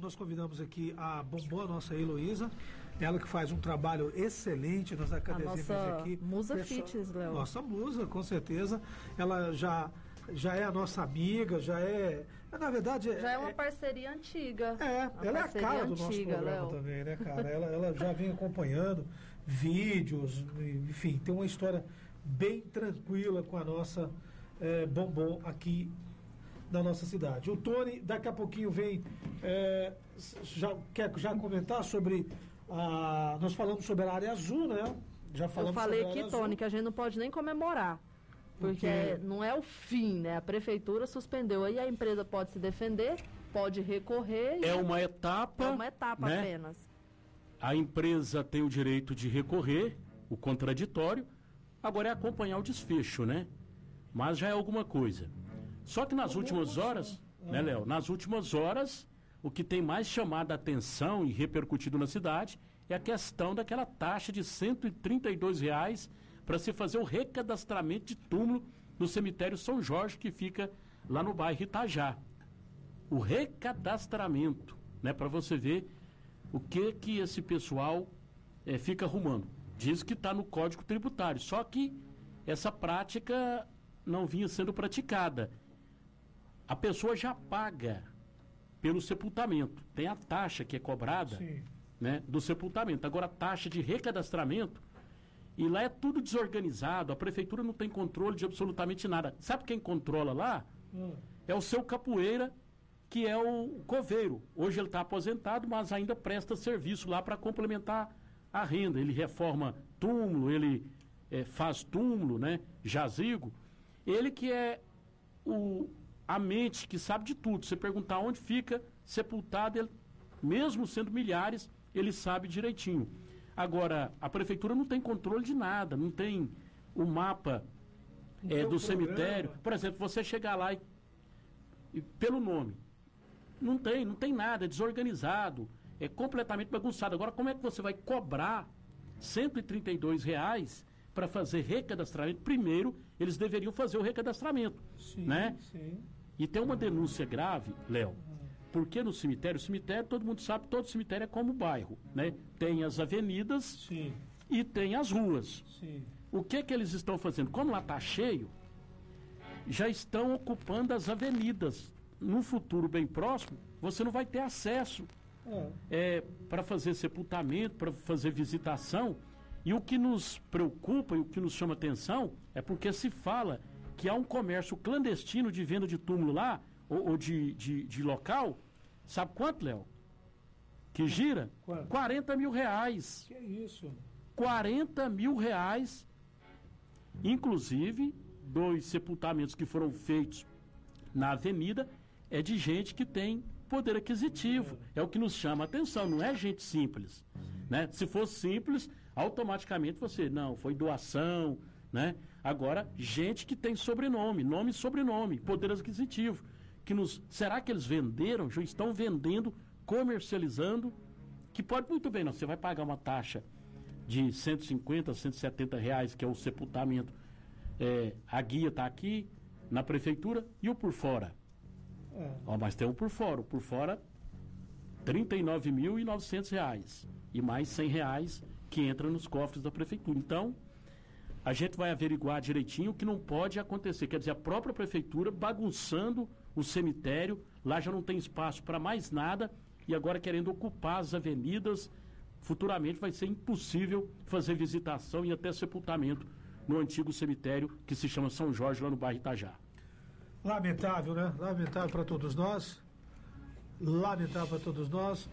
nós convidamos aqui a Bombom, a nossa Heloísa. Ela que faz um trabalho excelente nas academias nossa aqui. musa Pessoal- fitness, Léo. Nossa musa, com certeza. Ela já, já é a nossa amiga, já é. Na verdade. Já é uma parceria antiga. É, Uma ela é a cara do nosso antiga, programa Léo. também, né, cara? Ela, ela já vem acompanhando vídeos, enfim, tem uma história bem tranquila com a nossa eh, Bombom aqui na nossa cidade. O Tony, daqui a pouquinho vem. s- já, quer já comentar sobre. A, nós falamos sobre a área azul, né? Já Eu falamos falei sobre a aqui, área azul. Tony, que a gente não pode nem comemorar. Porque Porque- não é o fim, né? A prefeitura suspendeu aí, a empresa pode se defender, pode recorrer. É uma etapa. é uma etapa né? apenas. A empresa tem o direito de recorrer, o contraditório. Agora é acompanhar o desfecho, né? Mas já é alguma coisa. Só que nas últimas horas, né, Léo? Nas últimas horas, o que tem mais chamado a atenção e repercutido na cidade é a questão daquela taxa de 132 reais para se fazer o recadastramento de túmulo no cemitério São Jorge, que fica lá no bairro Itajá o recadastramento, né, para você ver o que que esse pessoal eh, fica arrumando. Diz que está no Código Tributário, só que essa prática não vinha sendo praticada. A pessoa já paga pelo sepultamento, tem a taxa que é cobrada, Sim. né, do sepultamento. Agora a taxa de recadastramento e lá é tudo desorganizado, a prefeitura não tem controle de absolutamente nada. Sabe quem controla lá? Hum. é o seu capoeira, que é o coveiro. Hoje ele está aposentado, mas ainda presta serviço lá para complementar a renda. Ele reforma túmulo, ele eh, faz túmulo, né? Jazigo. Ele que é o, a mente que sabe de tudo. Você perguntar onde fica sepultado, ele, mesmo sendo milhares, ele sabe direitinho. Agora, a prefeitura não tem controle de nada, não tem o mapa um do cemitério. Por exemplo, você chegar lá e e pelo nome. Não tem, não tem nada, é desorganizado, é completamente bagunçado. Agora, como é que você vai cobrar 132 reais para fazer recadastramento, primeiro eles deveriam fazer o recadastramento, Sim, né? sim. E tem uma denúncia grave, Léo, porque no cemitério, o cemitério, todo mundo sabe, todo cemitério é como bairro, né? Tem as avenidas Sim. e tem as ruas. Sim. O que que eles estão fazendo? Como lá está cheio, já estão ocupando as avenidas. No futuro bem próximo, você não vai ter acesso É. é, para fazer sepultamento, para fazer visitação. E o que nos preocupa e o que nos chama atenção é porque se fala que há um comércio clandestino de venda de túmulo lá, ou, ou de, de, de local. Sabe quanto, Léo? Que gira? Quanto? 40 mil reais. Que é isso? 40 mil reais. Inclusive, dois sepultamentos que foram feitos na avenida é de gente que tem poder aquisitivo. É o que nos chama a atenção, não é gente simples. Né? Se fosse simples, automaticamente você, não, foi doação, né? Agora, gente que tem sobrenome, nome e sobrenome, poder aquisitivo. Que nos, será que eles venderam? Já estão vendendo, comercializando, que pode muito bem, não, você vai pagar uma taxa de 150, 170 reais, que é o sepultamento. É, a guia está aqui na prefeitura e o por fora. É. Ó, mas tem o por fora. O por fora, 39.900 reais. E mais 100 reais que entra nos cofres da prefeitura. Então, a gente vai averiguar direitinho o que não pode acontecer. Quer dizer, a própria prefeitura bagunçando o cemitério, lá já não tem espaço para mais nada e agora querendo ocupar as avenidas. Futuramente vai ser impossível fazer visitação e até sepultamento no antigo cemitério que se chama São Jorge, lá no bairro Itajá. Lamentável, né? Lamentável para todos nós. Lamentável para todos nós.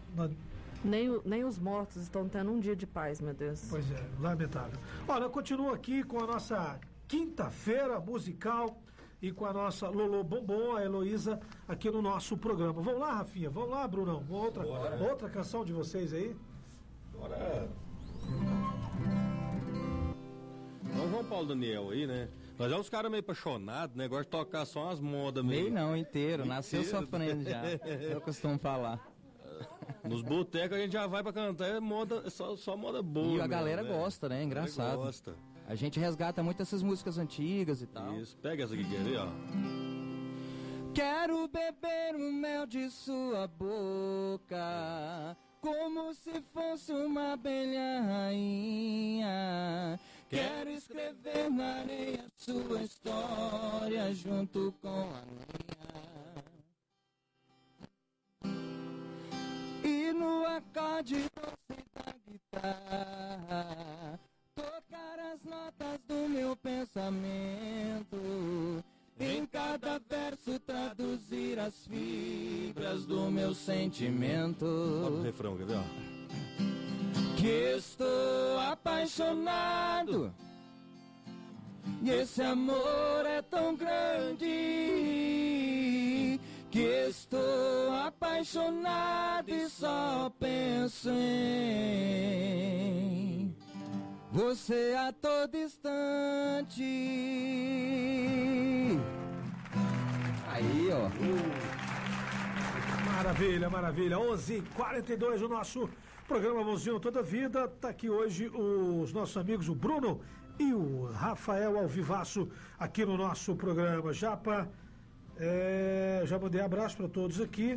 Nem, nem os mortos estão tendo um dia de paz, meu Deus. Pois é, lamentável. Olha, eu continuo aqui com a nossa quinta-feira musical e com a nossa Lolo Bombom, a Heloísa, aqui no nosso programa. Vamos lá, Rafinha? Vamos lá, Brunão? Outra, outra canção de vocês aí? Bora. Então, João Paulo Daniel aí, né? Nós é uns caras meio apaixonados, né? Gosta de tocar só umas modas meio. Meio não, inteiro. Nasceu Inteiro. sofrendo já. Eu costumo falar. Nos botecos a gente já vai pra cantar, é moda, é só, só moda boa. E a mesmo, galera né? gosta, né? A Engraçado. Gosta. A gente resgata muito essas músicas antigas e tal. Isso, pega essa aqui, quer ver, ó. Quero beber o mel de sua boca, como se fosse uma abelha rainha. Quero escrever na areia sua história junto com a minha. No acorde doce da guitarra, tocar as notas do meu pensamento. Em cada verso traduzir as fibras do meu Olha o sentimento. refrão, quer ver. Que estou apaixonado. E esse amor é tão grande. Que estou apaixonado e só penso em você a todo instante. Aí, ó. Maravilha, maravilha. 11h42, o nosso programa Mozinho Toda Vida. Tá aqui hoje os nossos amigos, o Bruno e o Rafael Alvivaço, aqui no nosso programa. Japa, é, já mandei abraço para todos aqui,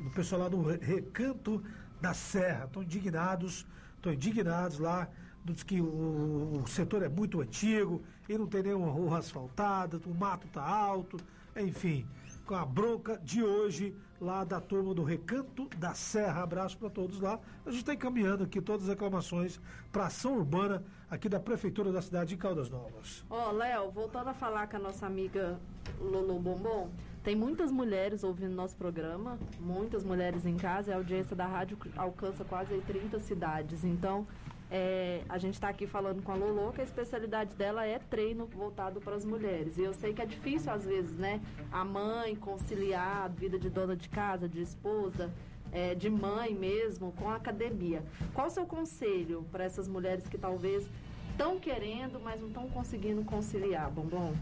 o pessoal lá do Recanto da Serra. Estão indignados, estão indignados lá. Diz que o, o setor é muito antigo e não tem nenhuma rua asfaltada, o mato tá alto, enfim com a bronca de hoje lá da turma do Recanto da Serra. Abraço para todos lá. A gente está encaminhando aqui todas as reclamações para ação urbana aqui da Prefeitura da cidade de Caldas Novas. Ó, Léo, voltando a falar com a nossa amiga Lolo Bombom, tem muitas mulheres ouvindo nosso programa, muitas mulheres em casa, e a audiência da rádio alcança quase aí 30 cidades. Então, é, a gente está aqui falando com a Lolo que a especialidade dela é treino voltado para as mulheres. E eu sei que é difícil às vezes, né? A mãe conciliar a vida de dona de casa, de esposa, é, de mãe mesmo, com a academia. Qual o seu conselho para essas mulheres que talvez estão querendo, mas não estão conseguindo conciliar, Bombom?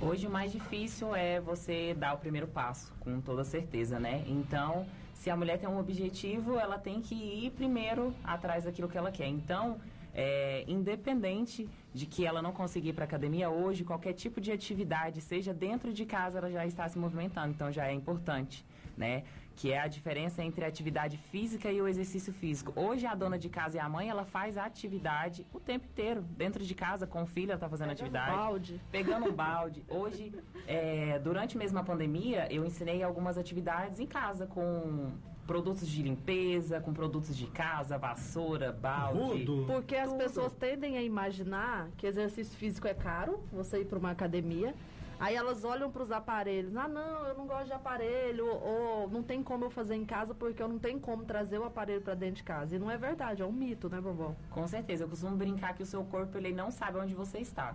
Hoje o mais difícil é você dar o primeiro passo, com toda certeza, né? Então, se a mulher tem um objetivo, ela tem que ir primeiro atrás daquilo que ela quer. Então, é, independente de que ela não consiga ir para academia hoje, qualquer tipo de atividade, seja dentro de casa, ela já está se movimentando, então já é importante, né? Que é a diferença entre a atividade física e o exercício físico. Hoje a dona de casa e a mãe, ela faz a atividade o tempo inteiro, dentro de casa, com o filho, ela está fazendo Pegando atividade. balde. Pegando um balde. Hoje, é, durante mesmo a pandemia, eu ensinei algumas atividades em casa com produtos de limpeza, com produtos de casa, vassoura, balde. Porque as Tudo. pessoas tendem a imaginar que exercício físico é caro, você ir para uma academia. Aí elas olham para os aparelhos. Ah, não, eu não gosto de aparelho. Ou não tem como eu fazer em casa porque eu não tenho como trazer o aparelho para dentro de casa. E não é verdade, é um mito, né, Bobão? Com certeza, eu costumo brincar que o seu corpo ele não sabe onde você está.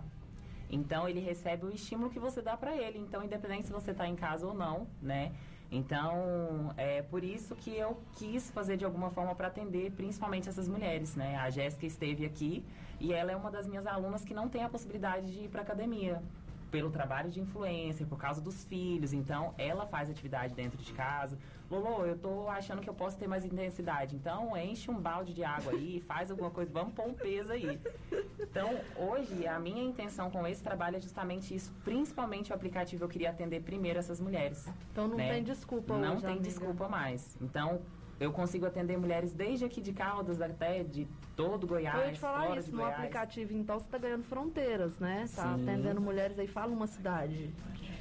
Então ele recebe o estímulo que você dá para ele. Então independente se você está em casa ou não, né? Então é por isso que eu quis fazer de alguma forma para atender principalmente essas mulheres, né? A Jéssica esteve aqui e ela é uma das minhas alunas que não tem a possibilidade de ir para academia pelo trabalho de influência, por causa dos filhos. Então, ela faz atividade dentro de casa. Lolo, eu tô achando que eu posso ter mais intensidade. Então, enche um balde de água aí, faz alguma coisa, vamos pôr um peso aí. Então, hoje, a minha intenção com esse trabalho é justamente isso. Principalmente o aplicativo, eu queria atender primeiro essas mulheres. Então não né? tem desculpa Não hoje, tem amiga. desculpa mais. Então, eu consigo atender mulheres desde aqui de Caldas até de todo Goiás, eu ia te falar isso, no Goiás. aplicativo, então você tá ganhando fronteiras, né? Tá Sim. atendendo mulheres aí, fala uma cidade.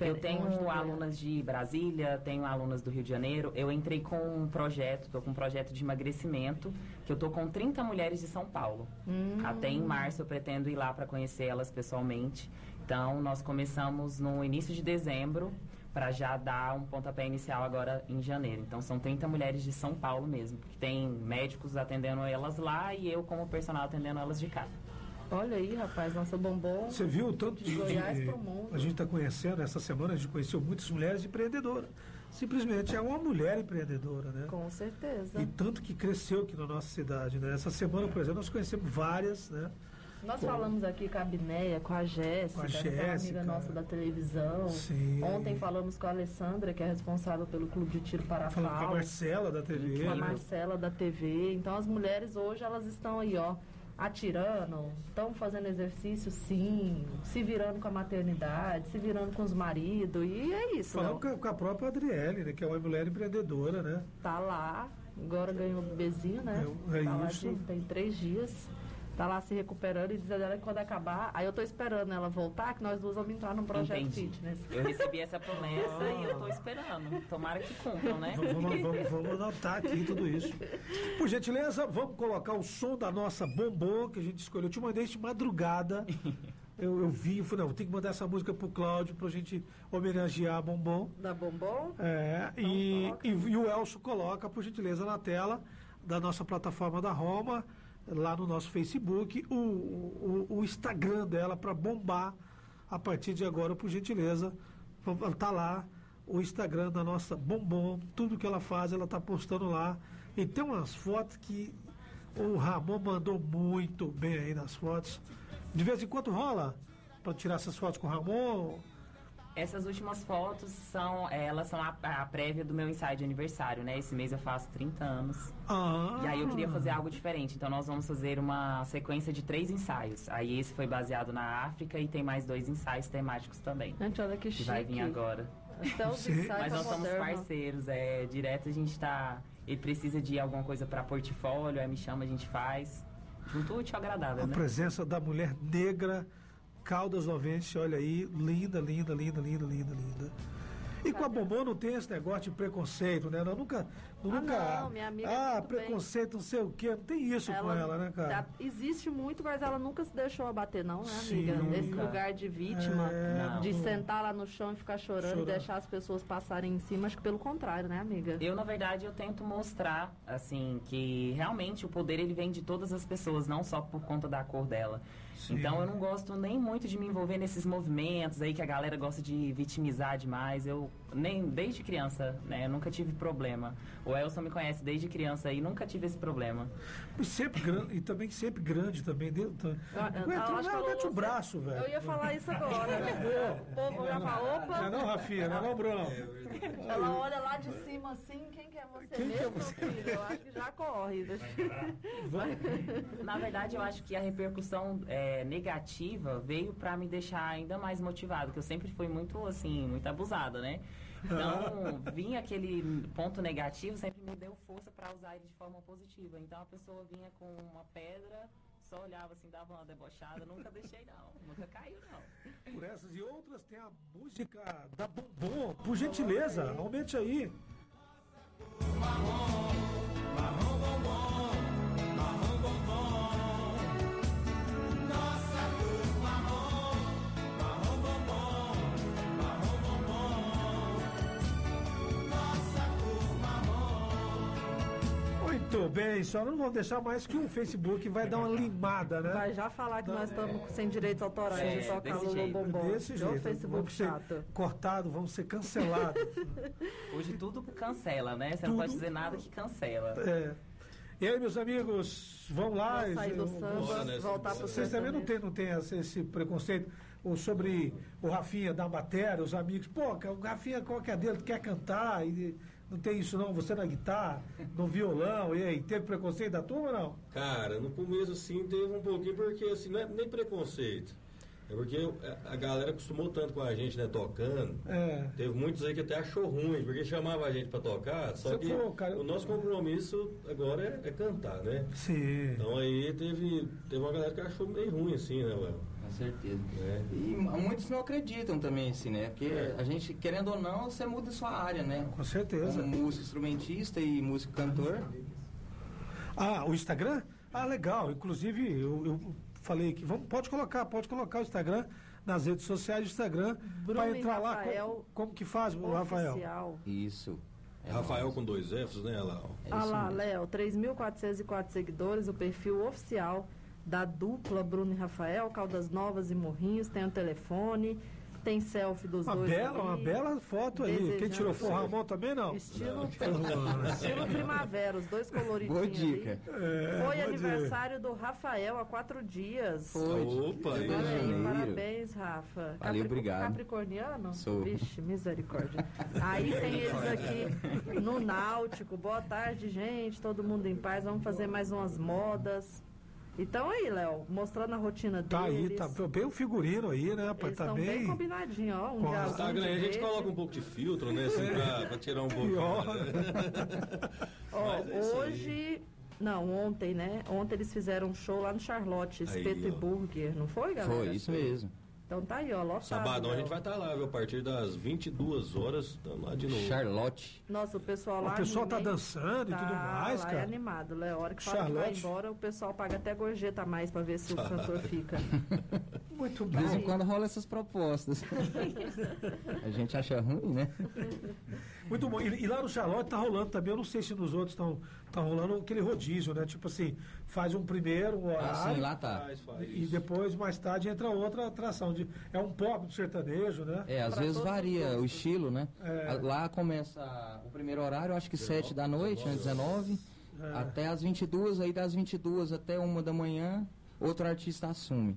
Eu tenho alunas de Brasília, tenho alunas do Rio de Janeiro. Eu entrei com um projeto, tô com um projeto de emagrecimento, que eu tô com 30 mulheres de São Paulo. Hum. Até em março eu pretendo ir lá para conhecer elas pessoalmente. Então, nós começamos no início de dezembro para já dar um pontapé inicial agora em janeiro. Então, são 30 mulheres de São Paulo mesmo, que tem médicos atendendo elas lá e eu como personal atendendo elas de cá. Olha aí, rapaz, nossa bombom. Você viu o tanto de, de Goiás de- pro mundo. a gente está conhecendo essa semana a gente conheceu muitas mulheres empreendedoras. Simplesmente é uma mulher empreendedora, né? Com certeza. E tanto que cresceu aqui na nossa cidade, né? Essa semana, por exemplo, nós conhecemos várias, né? Nós falamos aqui com a Binéia, com a Jéssica, Com a que é uma amiga Jéssica. nossa da televisão. Sim. Ontem falamos com a Alessandra, que é responsável pelo Clube de Tiro para Falando com a Marcela da TV. com a né? Marcela da TV. Então as mulheres hoje elas estão aí, ó, atirando, estão fazendo exercício sim, se virando com a maternidade, se virando com os maridos. E é isso, Falamos Léo. com a, com a própria Adriele, né? Que é uma mulher empreendedora, né? Tá lá, agora ganhou o bebezinho, né? É, é tá isso. de- tem três dias. Tá lá se recuperando e diz a ela que quando acabar. Aí eu tô esperando ela voltar, que nós duas vamos entrar num projeto Entendi. fitness. Eu recebi essa promessa e eu tô esperando. Tomara que cumpram, né? Vamos, vamos, vamos anotar aqui tudo isso. Por gentileza, vamos colocar o som da nossa bombom que a gente escolheu. Eu te mandei de madrugada. Eu, eu vi, eu falei, não, tem que mandar essa música pro Cláudio pra gente homenagear a bombom. Da bombom? É, e, e, e o Elcio coloca, por gentileza, na tela da nossa plataforma da Roma, lá no nosso Facebook, o, o, o Instagram dela para bombar a partir de agora, por gentileza. Tá lá o Instagram da nossa bombom, tudo que ela faz, ela tá postando lá. E tem umas fotos que o Ramon mandou muito bem aí nas fotos. De vez em quando rola para tirar essas fotos com o Ramon. Essas últimas fotos são, eh, elas são a, a prévia do meu ensaio de aniversário, né? Esse mês eu faço 30 anos. Ah. E aí eu queria fazer algo diferente. Então nós vamos fazer uma sequência de três ensaios. Aí esse foi baseado na África e tem mais dois ensaios temáticos também. Gente, olha que Que vai vir agora. Até os ensaios Mas nós somos moderno. parceiros, é direto a gente tá. Ele precisa de alguma coisa para portfólio, aí me chama, a gente faz. Junto útil agradável, A né? presença da mulher negra, Caldas Novente, olha aí, linda, linda, linda, linda, linda, linda. E com a Bombom não tem esse negócio de preconceito, né? Ela nunca. nunca Ah, não, minha amiga Ah, muito bem. preconceito, não sei o quê. Não tem isso com ela, né, cara? existe muito, mas ela nunca se deixou abater, não, né, Sim, amiga? nunca. Esse lugar de vítima, É, de não. sentar lá no chão e ficar chorando e deixar as pessoas passarem em cima. Acho que pelo contrário, né, amiga? Eu, na verdade, eu tento mostrar, assim, que realmente o poder ele vem de todas as pessoas, não só por conta da cor dela. Então eu não gosto nem muito de me envolver nesses movimentos aí que a galera gosta de vitimizar demais. Eu nem desde criança, né, eu nunca tive problema. O Elson me conhece desde criança e nunca tive esse problema. E sempre grande, e também sempre grande também. Dentro, tá. Eu- eu- eu eu mete o braço, velho. Eu ia falar isso agora. né? O povo opa. Não é não, Rafinha? Não é não, Bruno? Ela olha lá de cima assim, quem que é você Quem que é mesmo, você? filho? Eu acho que já corre. Na verdade, eu acho que a repercussão é, negativa veio pra me deixar ainda mais motivado, que eu sempre fui muito, assim, muito abusada, né? Então, vinha aquele ponto negativo, sempre me deu força pra usar ele de forma positiva. Então, a pessoa vinha com uma pedra, só olhava assim, dava uma debochada, nunca deixei não, nunca caiu não. Por essas e outras tem a música da Bombom. Por gentileza, aumente aí. Muito bem, só não vou deixar mais que o Facebook vai dar uma limada, né? Vai já falar que nós estamos sem direitos autorais É, de tocar jeito. Bombom. Desse jeito. Facebook vamos ser chato. cortados, vamos ser cancelados. Hoje tudo cancela, né? Você Tudo. não pode dizer nada que cancela. É. E aí, meus amigos, vamos lá. Vamos sair do samba, Bora, né? voltar pro Vocês também não tem, não tem esse, preconceito ou sobre o Rafinha da matéria, os amigos, pô, o Rafinha, qual que é a dele? Tu quer cantar? E não tem isso não, você na guitarra, no violão, e aí, teve preconceito da turma ou não? Cara, no começo assim teve um pouquinho, porque assim, não é nem preconceito. É porque a galera acostumou tanto com a gente, né, tocando. É. Teve muitos aí que até achou ruim, porque chamava a gente pra tocar, só Você que falou, cara, o nosso compromisso agora é, é cantar, né? Sim. Então aí teve, teve uma galera que achou meio ruim assim, né, Léo? Com certeza. É. E muitos não acreditam também, assim, né? Porque É. a gente, querendo ou não, você muda sua área, né? Com certeza. Como músico instrumentista e músico cantor. Ah, o Instagram? Ah, legal. Inclusive, eu, eu falei que vamos, pode colocar, pode colocar o Instagram nas redes sociais do Instagram para entrar lá. Rafael Como, como que faz, o Rafael? Oficial. Isso. É Rafael com dois Fs, né, Léo? É Ah lá. Léo, 3.404 seguidores, o perfil oficial da dupla Bruno e Rafael, Caldas Novas e Morrinhos, tem o telefone, tem selfie dos Uma dois. bela, uma ali. bela foto aí. Quem tirou foi o Ramon também, não? Estilo, estilo primavera, os dois coloridinhos. Boa dica. É, Foi vou aniversário do Rafael há quatro dias. Foi. Opa, aí. Parabéns, Rafa. Valeu, obrigado. Capricorniano? Sou. Vixe, misericórdia. Aí tem eles aqui no Náutico. Boa tarde, gente. Todo mundo em paz. Vamos fazer mais umas modas. Então aí, Léo, mostrando a rotina Tá aí, tá bem o figurino aí, né, rapaz? Eles Tá bem, bem. combinadinho, ó. Um azul, Instagram a gente coloca um pouco de filtro, né, assim, pra, pra tirar um pouco. Ó, é hoje... Não, ontem, né? Ontem eles fizeram um show lá no Charlotte, Espeto e. Burger. Não foi, galera? Foi, isso mesmo. Então tá aí, ó, lotado. Sabadão a Léo. gente vai estar lá, viu? A partir das 22 horas, estamos lá de novo. Charlotte. Nossa, o pessoal lá. O pessoal tá dançando e tudo mais, lá cara. É animado, Léo. A hora que fala que vai Charlotte. embora, o pessoal paga até gorjeta a mais pra ver se o cantor fica. Muito De vez em quando rola essas propostas. a gente acha ruim, né? Muito bom. E, e lá no Charlotte tá rolando também, eu não sei se nos outros estão tá rolando aquele rodízio, né? Tipo assim, faz um primeiro um Ah, horário sim, lá tá. Faz, faz e depois, mais tarde, entra outra atração. De, é um pop do sertanejo, né? É, às Pra vezes varia o estilo, né? É. A- Lá começa o primeiro horário, acho que 7 da noite, né? 19, É. até as 22, aí das 22 até 1 da manhã, outro artista assume.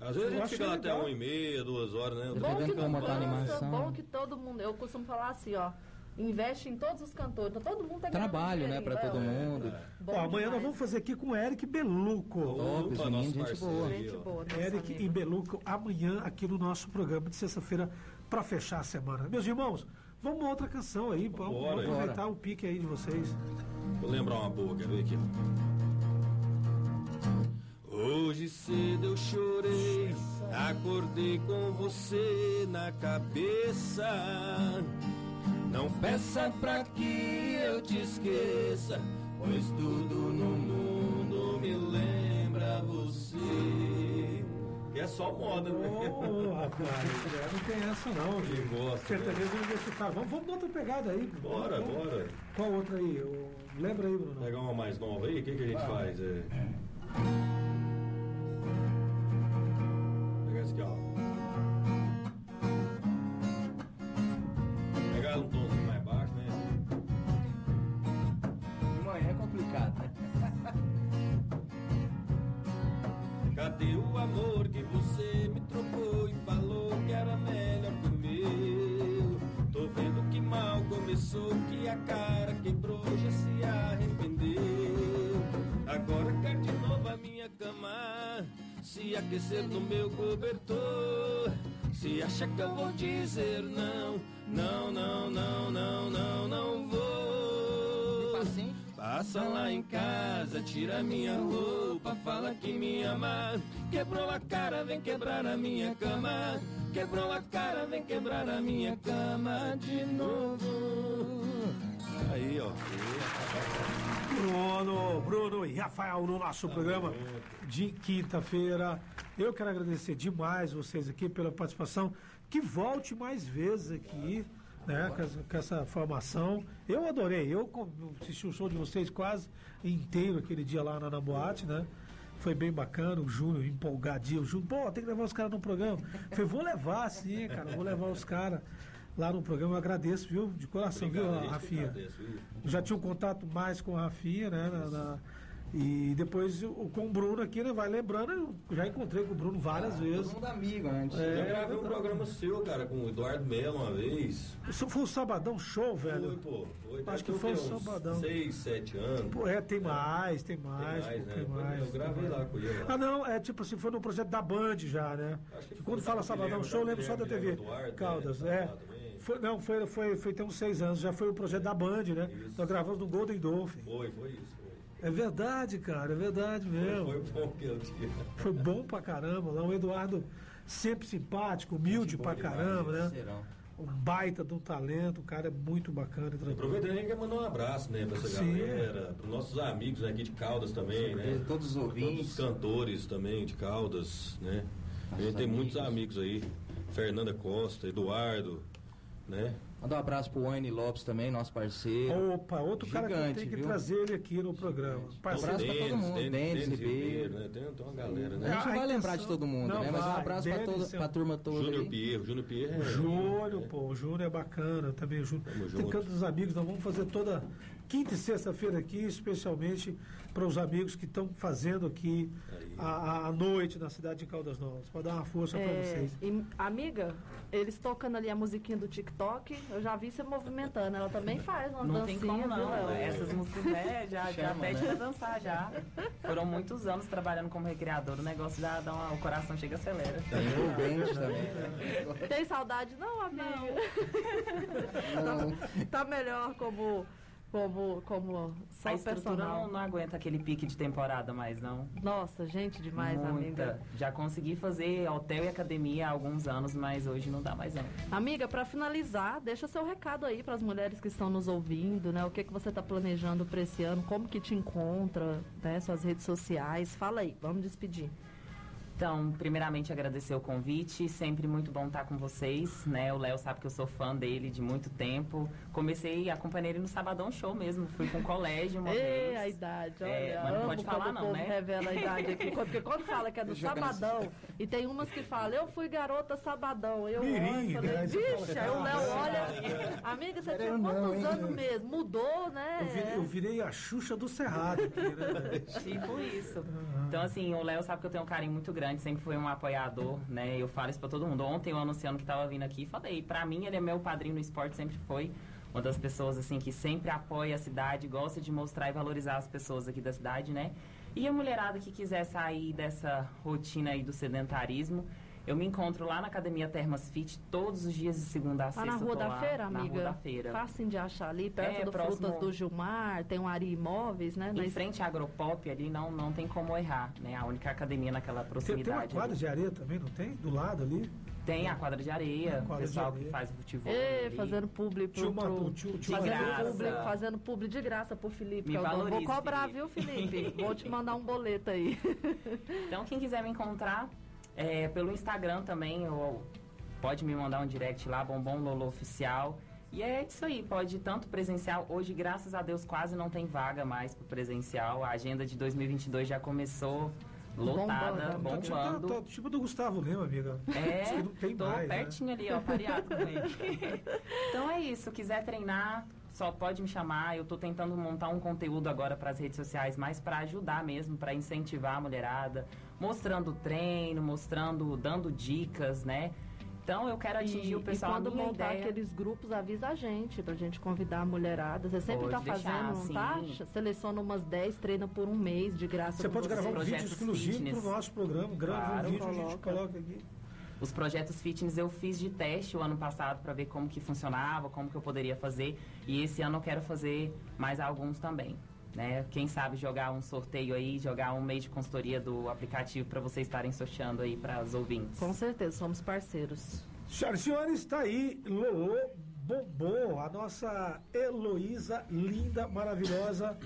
Às vezes a Eu gente acho fica lá até legal. 1 e meia, 2 horas, né? Bom Dependendo que como tá a animação. bom que todo mundo. Eu costumo falar assim, ó. Investe em todos os cantores. Então todo mundo tá Trabalho, né, pra todo mundo. Bom Ó, amanhã nós vamos fazer aqui com o Eric Beluco. Top, esse Opa, menino, nosso gente boa. Gente boa, Eric amigo. e Beluco amanhã aqui no nosso programa de sexta-feira para fechar a semana. Meus irmãos, vamos uma outra canção aí, vamos, Bora, vamos aproveitar o pique aí de vocês. Vou lembrar uma boa, quer ver aqui? Hoje cedo eu chorei, acordei com você na cabeça. Não peça pra que eu te esqueça, pois tudo no mundo me lembra você. Que é só moda, né? Ô, rapaz, é, não tem essa não, Quem gosta, né? Sertanejo universitário. Vamos, vamos dar outra pegada aí. Bora, Vamos- bora. Qual outra aí? Lembra aí, Bruno? Pegar uma mais nova aí, o que, que a gente faz? É... Pegar ela um tomzinho mais baixo, né? De manhã é complicado, né? Cadê o amor que você me trocou e falou que era melhor que o meu? Tô vendo que mal a cara, quebrou, já se arrependeu. Agora quer de novo a minha cama, se aquecer no meu cobertor. Se acha que eu vou dizer não, não, não, não, não, não, não vou. Passa lá em casa, tira minha roupa, fala que me ama. Quebrou a cara, vem quebrar a minha cama. Quebrou a cara, vem quebrar a minha cama de novo. Aí, ó. Bruno, Bruno e Rafael no nosso programa de quinta-feira. Eu quero agradecer demais vocês aqui pela participação. Que volte mais vezes aqui, né, com essa, formação. Eu adorei. Eu assisti o show de vocês quase inteiro aquele dia lá na, na boate, né? Foi bem bacana, o Júnior empolgadinho. O Júnior, pô, tem que levar os caras no programa. Falei, vou levar sim, cara, vou levar os caras lá no programa. Eu agradeço, viu? De coração, Obrigado, viu, que Rafinha? agradece, viu? Eu já tinha um contato mais com a Rafinha, né? na- na- e depois o- com o Bruno aqui, né? Vai lembrando, eu já encontrei com o Bruno várias vezes. Todo mundo amigo, né? É, Eu gravei um programa seu, cara, com o Eduardo Mello uma vez. Isso foi o Sabadão Show, Foi, velho. pô. Foi, Acho que foi o Sabadão. Seis, sete anos. Pô, é, tem mais, tem mais, mais, pô, né? tem Foi, mais. eu gravei tem lá com ele, lá. Ah, não, é tipo assim, foi no projeto da Band já, né? E quando fala Sabadão Guilherme, Show, eu lembro só da TV. Eduardo, Caldas, né? é. Foi, não, foi, foi, foi tem uns seis anos, já foi o projeto da Band, né? Nós gravamos no Golden Dolphin. Foi, foi isso. Foi, É verdade, cara, é verdade mesmo. foi bom que eu tinha. Foi bom pra caramba lá. O Eduardo sempre simpático, humilde pra caramba, né? Um baita de um talento, o cara é muito bacana. e. Aproveitando, a gente quer mandar um abraço, né, pra essa Sim. galera, pros nossos amigos aqui de Caldas também, né? todos os ouvintes. Todos os cantores também de Caldas, né? A gente tem muitos amigos aí. Fernanda Costa, Eduardo, né? Mandar um abraço pro Wayne Lopes também, nosso parceiro. Opa, outro cara que Gigante, tem que viu? trazer ele aqui no programa. Parceiro. abraço pra todo mundo, Denis, Denis Denis Ribeiro. né? Tem, tem uma galera, A né? gente não vai intenção- lembrar de todo mundo, Não né? Mas um vai, abraço pra, Denis, toda, seu- pra turma toda Júnior. Pierre, Júnior Pierre é... Júnior, pô, o Júnior é bacana também. Júnior. Tem canto dos amigos, nós vamos fazer toda quinta e sexta-feira aqui, especialmente para os amigos que estão fazendo aqui a, a- noite na cidade de Caldas Novas, para dar uma força para É, vocês. e, amiga, eles tocando ali a musiquinha do TikTok, eu já vi você movimentando. Ela também faz umas Não tem dancinhas, como não. Léo? Essas músicas, né, já, já Chama, pede né? pra dançar já. Foram muitos anos trabalhando como recreador, o negócio já dá uma, o coração chega e acelera. Tá né? Tem saudade não, amiga? Não. Tá melhor como, como, como só A estrutura não, não aguenta aquele pique de temporada mais, não. Nossa, gente demais, Muita. amiga. Já consegui fazer hotel e academia há alguns anos, mas hoje não dá mais não. Amiga, pra finalizar, deixa seu recado aí para as mulheres que estão nos ouvindo, né? O que, que você tá planejando para esse ano, como que te encontra, né? Suas redes sociais. Fala aí, vamos despedir. Então, primeiramente agradecer o convite, sempre muito bom estar com vocês, né? O Léo sabe que eu sou fã dele de muito tempo. Comecei a acompanhar ele no Sabadão Show mesmo, fui com o colégio uma Ei, vez. a idade, olha. É, mas não amo pode falar o não, povo né? revela a idade aqui. Porque quando fala que é do Sabadão, e tem umas que falam, eu fui garota Sabadão. Eu Mirim, olho, falei, né? Fala, vixe, aí o Léo "Ah, olha. Amiga, você tinha não, quantos hein? anos mesmo? Mudou, né? Eu virei, eu virei a Xuxa do Cerrado aqui, né? Tipo isso. Então, assim, o Léo sabe que eu tenho um carinho muito grande, sempre foi um apoiador, né? Eu falo isso pra todo mundo. Ontem eu anunciando que tava vindo aqui falei, pra mim ele é meu padrinho no esporte, sempre foi. Uma das pessoas, assim, que sempre apoia a cidade, gosta de mostrar e valorizar as pessoas aqui da cidade, né? E a mulherada que quiser sair dessa rotina aí do sedentarismo, eu me encontro lá na Academia Termas Fit todos os dias de segunda a Lá sexta. na eu Rua da lá, Feira, Na amiga? Rua da Feira. Fácil de achar ali, perto É, do próximo- Frutas do Gilmar, tem um Ari Imóveis, né? Em Na frente à Agropop ali não, não tem como errar, né? A única academia naquela Tem, proximidade. tem uma quadra ali. de areia também, não tem? Do lado ali? Tem a quadra de areia, o pessoal areia. que faz o futebol. Ei, fazendo publi pro, Tio pro- Matu, tio- tio De fazendo graça. publi, fazendo publi de graça pro Felipe. Me que é dono. Vou valorize, cobrar, Felipe. viu, Felipe? Vou te mandar um boleto aí. Então, quem quiser me encontrar é, pelo Instagram também, ou pode me mandar um direct lá, Bombom Lolo Oficial. E é isso aí, pode ir tanto presencial. Hoje, graças a Deus, quase não tem vaga mais pro presencial. A agenda de 2022 já começou lotada, Bombando. Tá tipo, bombando. tá- tá tipo do Gustavo Lima, amiga. É, tem tô mais, né? pertinho ali, ó, pareado com ele. então é isso, quiser treinar, só pode me chamar. Eu tô tentando montar um conteúdo agora para as redes sociais, mais para ajudar mesmo, para incentivar a mulherada, mostrando o treino, mostrando, dando dicas, né? Então eu quero atingir E, o pessoal. e quando a minha montar ideia... aqueles grupos, avisa a gente, pra gente convidar a mulherada. Você sempre Pode tá deixar, fazendo, não tá? Seleciona umas 10, treina por um mês de graça. Você pode gravar um vídeo projetos exclusivo fitness. pro nosso programa, grava Claro, um vídeo, a gente coloca. coloca aqui. Os projetos fitness eu fiz de teste o ano passado para ver como que funcionava, como que eu poderia fazer. E esse ano eu quero fazer mais alguns também. Né? Quem sabe jogar um sorteio aí, jogar um mês de consultoria do aplicativo para vocês estarem sorteando aí para os ouvintes. Com certeza, somos parceiros. Senhoras e senhores, está aí Lolo Bobô, a nossa Heloísa, linda, maravilhosa,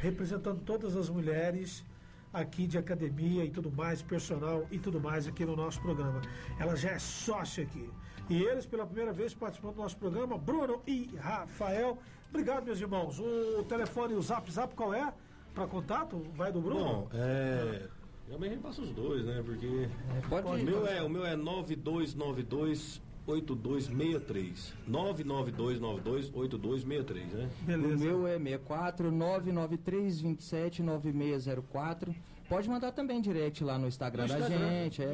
representando todas as mulheres aqui de academia e tudo mais, personal e tudo mais aqui no nosso programa. Ela já é sócia aqui. E eles, pela primeira vez, participando do nosso programa, Bruno e Rafael. Obrigado, meus irmãos. O telefone e o zap zap qual é? Para contato? Vai do Bruno? Bom, é. Eu me repasso os dois, né? Porque. pode o ir. meu é, o meu é 9292 8263. 99292 8263, né? O Beleza. meu é 64 993 27 9604. Pode mandar também direct lá no Instagram, No da Instagram, gente. no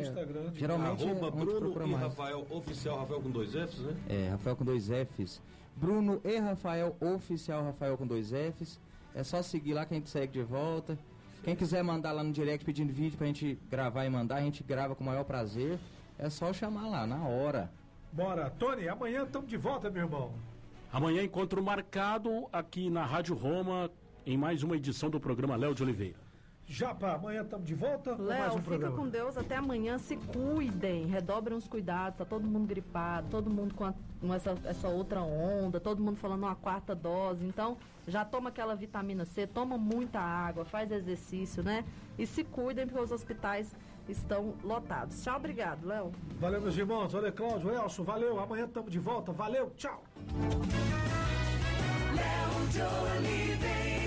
É. Geralmente Arroba é Bruno e. Rafael Oficial, Rafael com dois Fs, né? É, Rafael com dois Fs. Bruno e Rafael, oficial Rafael com dois Fs. É só seguir lá que a gente segue de volta. Quem quiser mandar lá no direct pedindo vídeo pra gente gravar e mandar, a gente grava com o maior prazer. É só chamar lá, na hora. Bora. Tony, amanhã estamos de volta, meu irmão. Amanhã encontro marcado aqui na Rádio Roma em mais uma edição do programa Léo de Oliveira. Japa, amanhã estamos de volta Léo, um fica programa. com Deus até amanhã. Se cuidem, redobrem os cuidados. Tá todo mundo gripado, todo mundo com, a- com essa, essa outra onda, todo mundo falando uma quarta dose. Então, já toma aquela vitamina C, toma muita água, faz exercício, né? E se cuidem, porque os hospitais estão lotados. Tchau, obrigado, Léo. Valeu, meus irmãos. Valeu, Cláudio, Elcio. Valeu. Amanhã estamos de volta. Valeu. Tchau. Léo de Oliveira.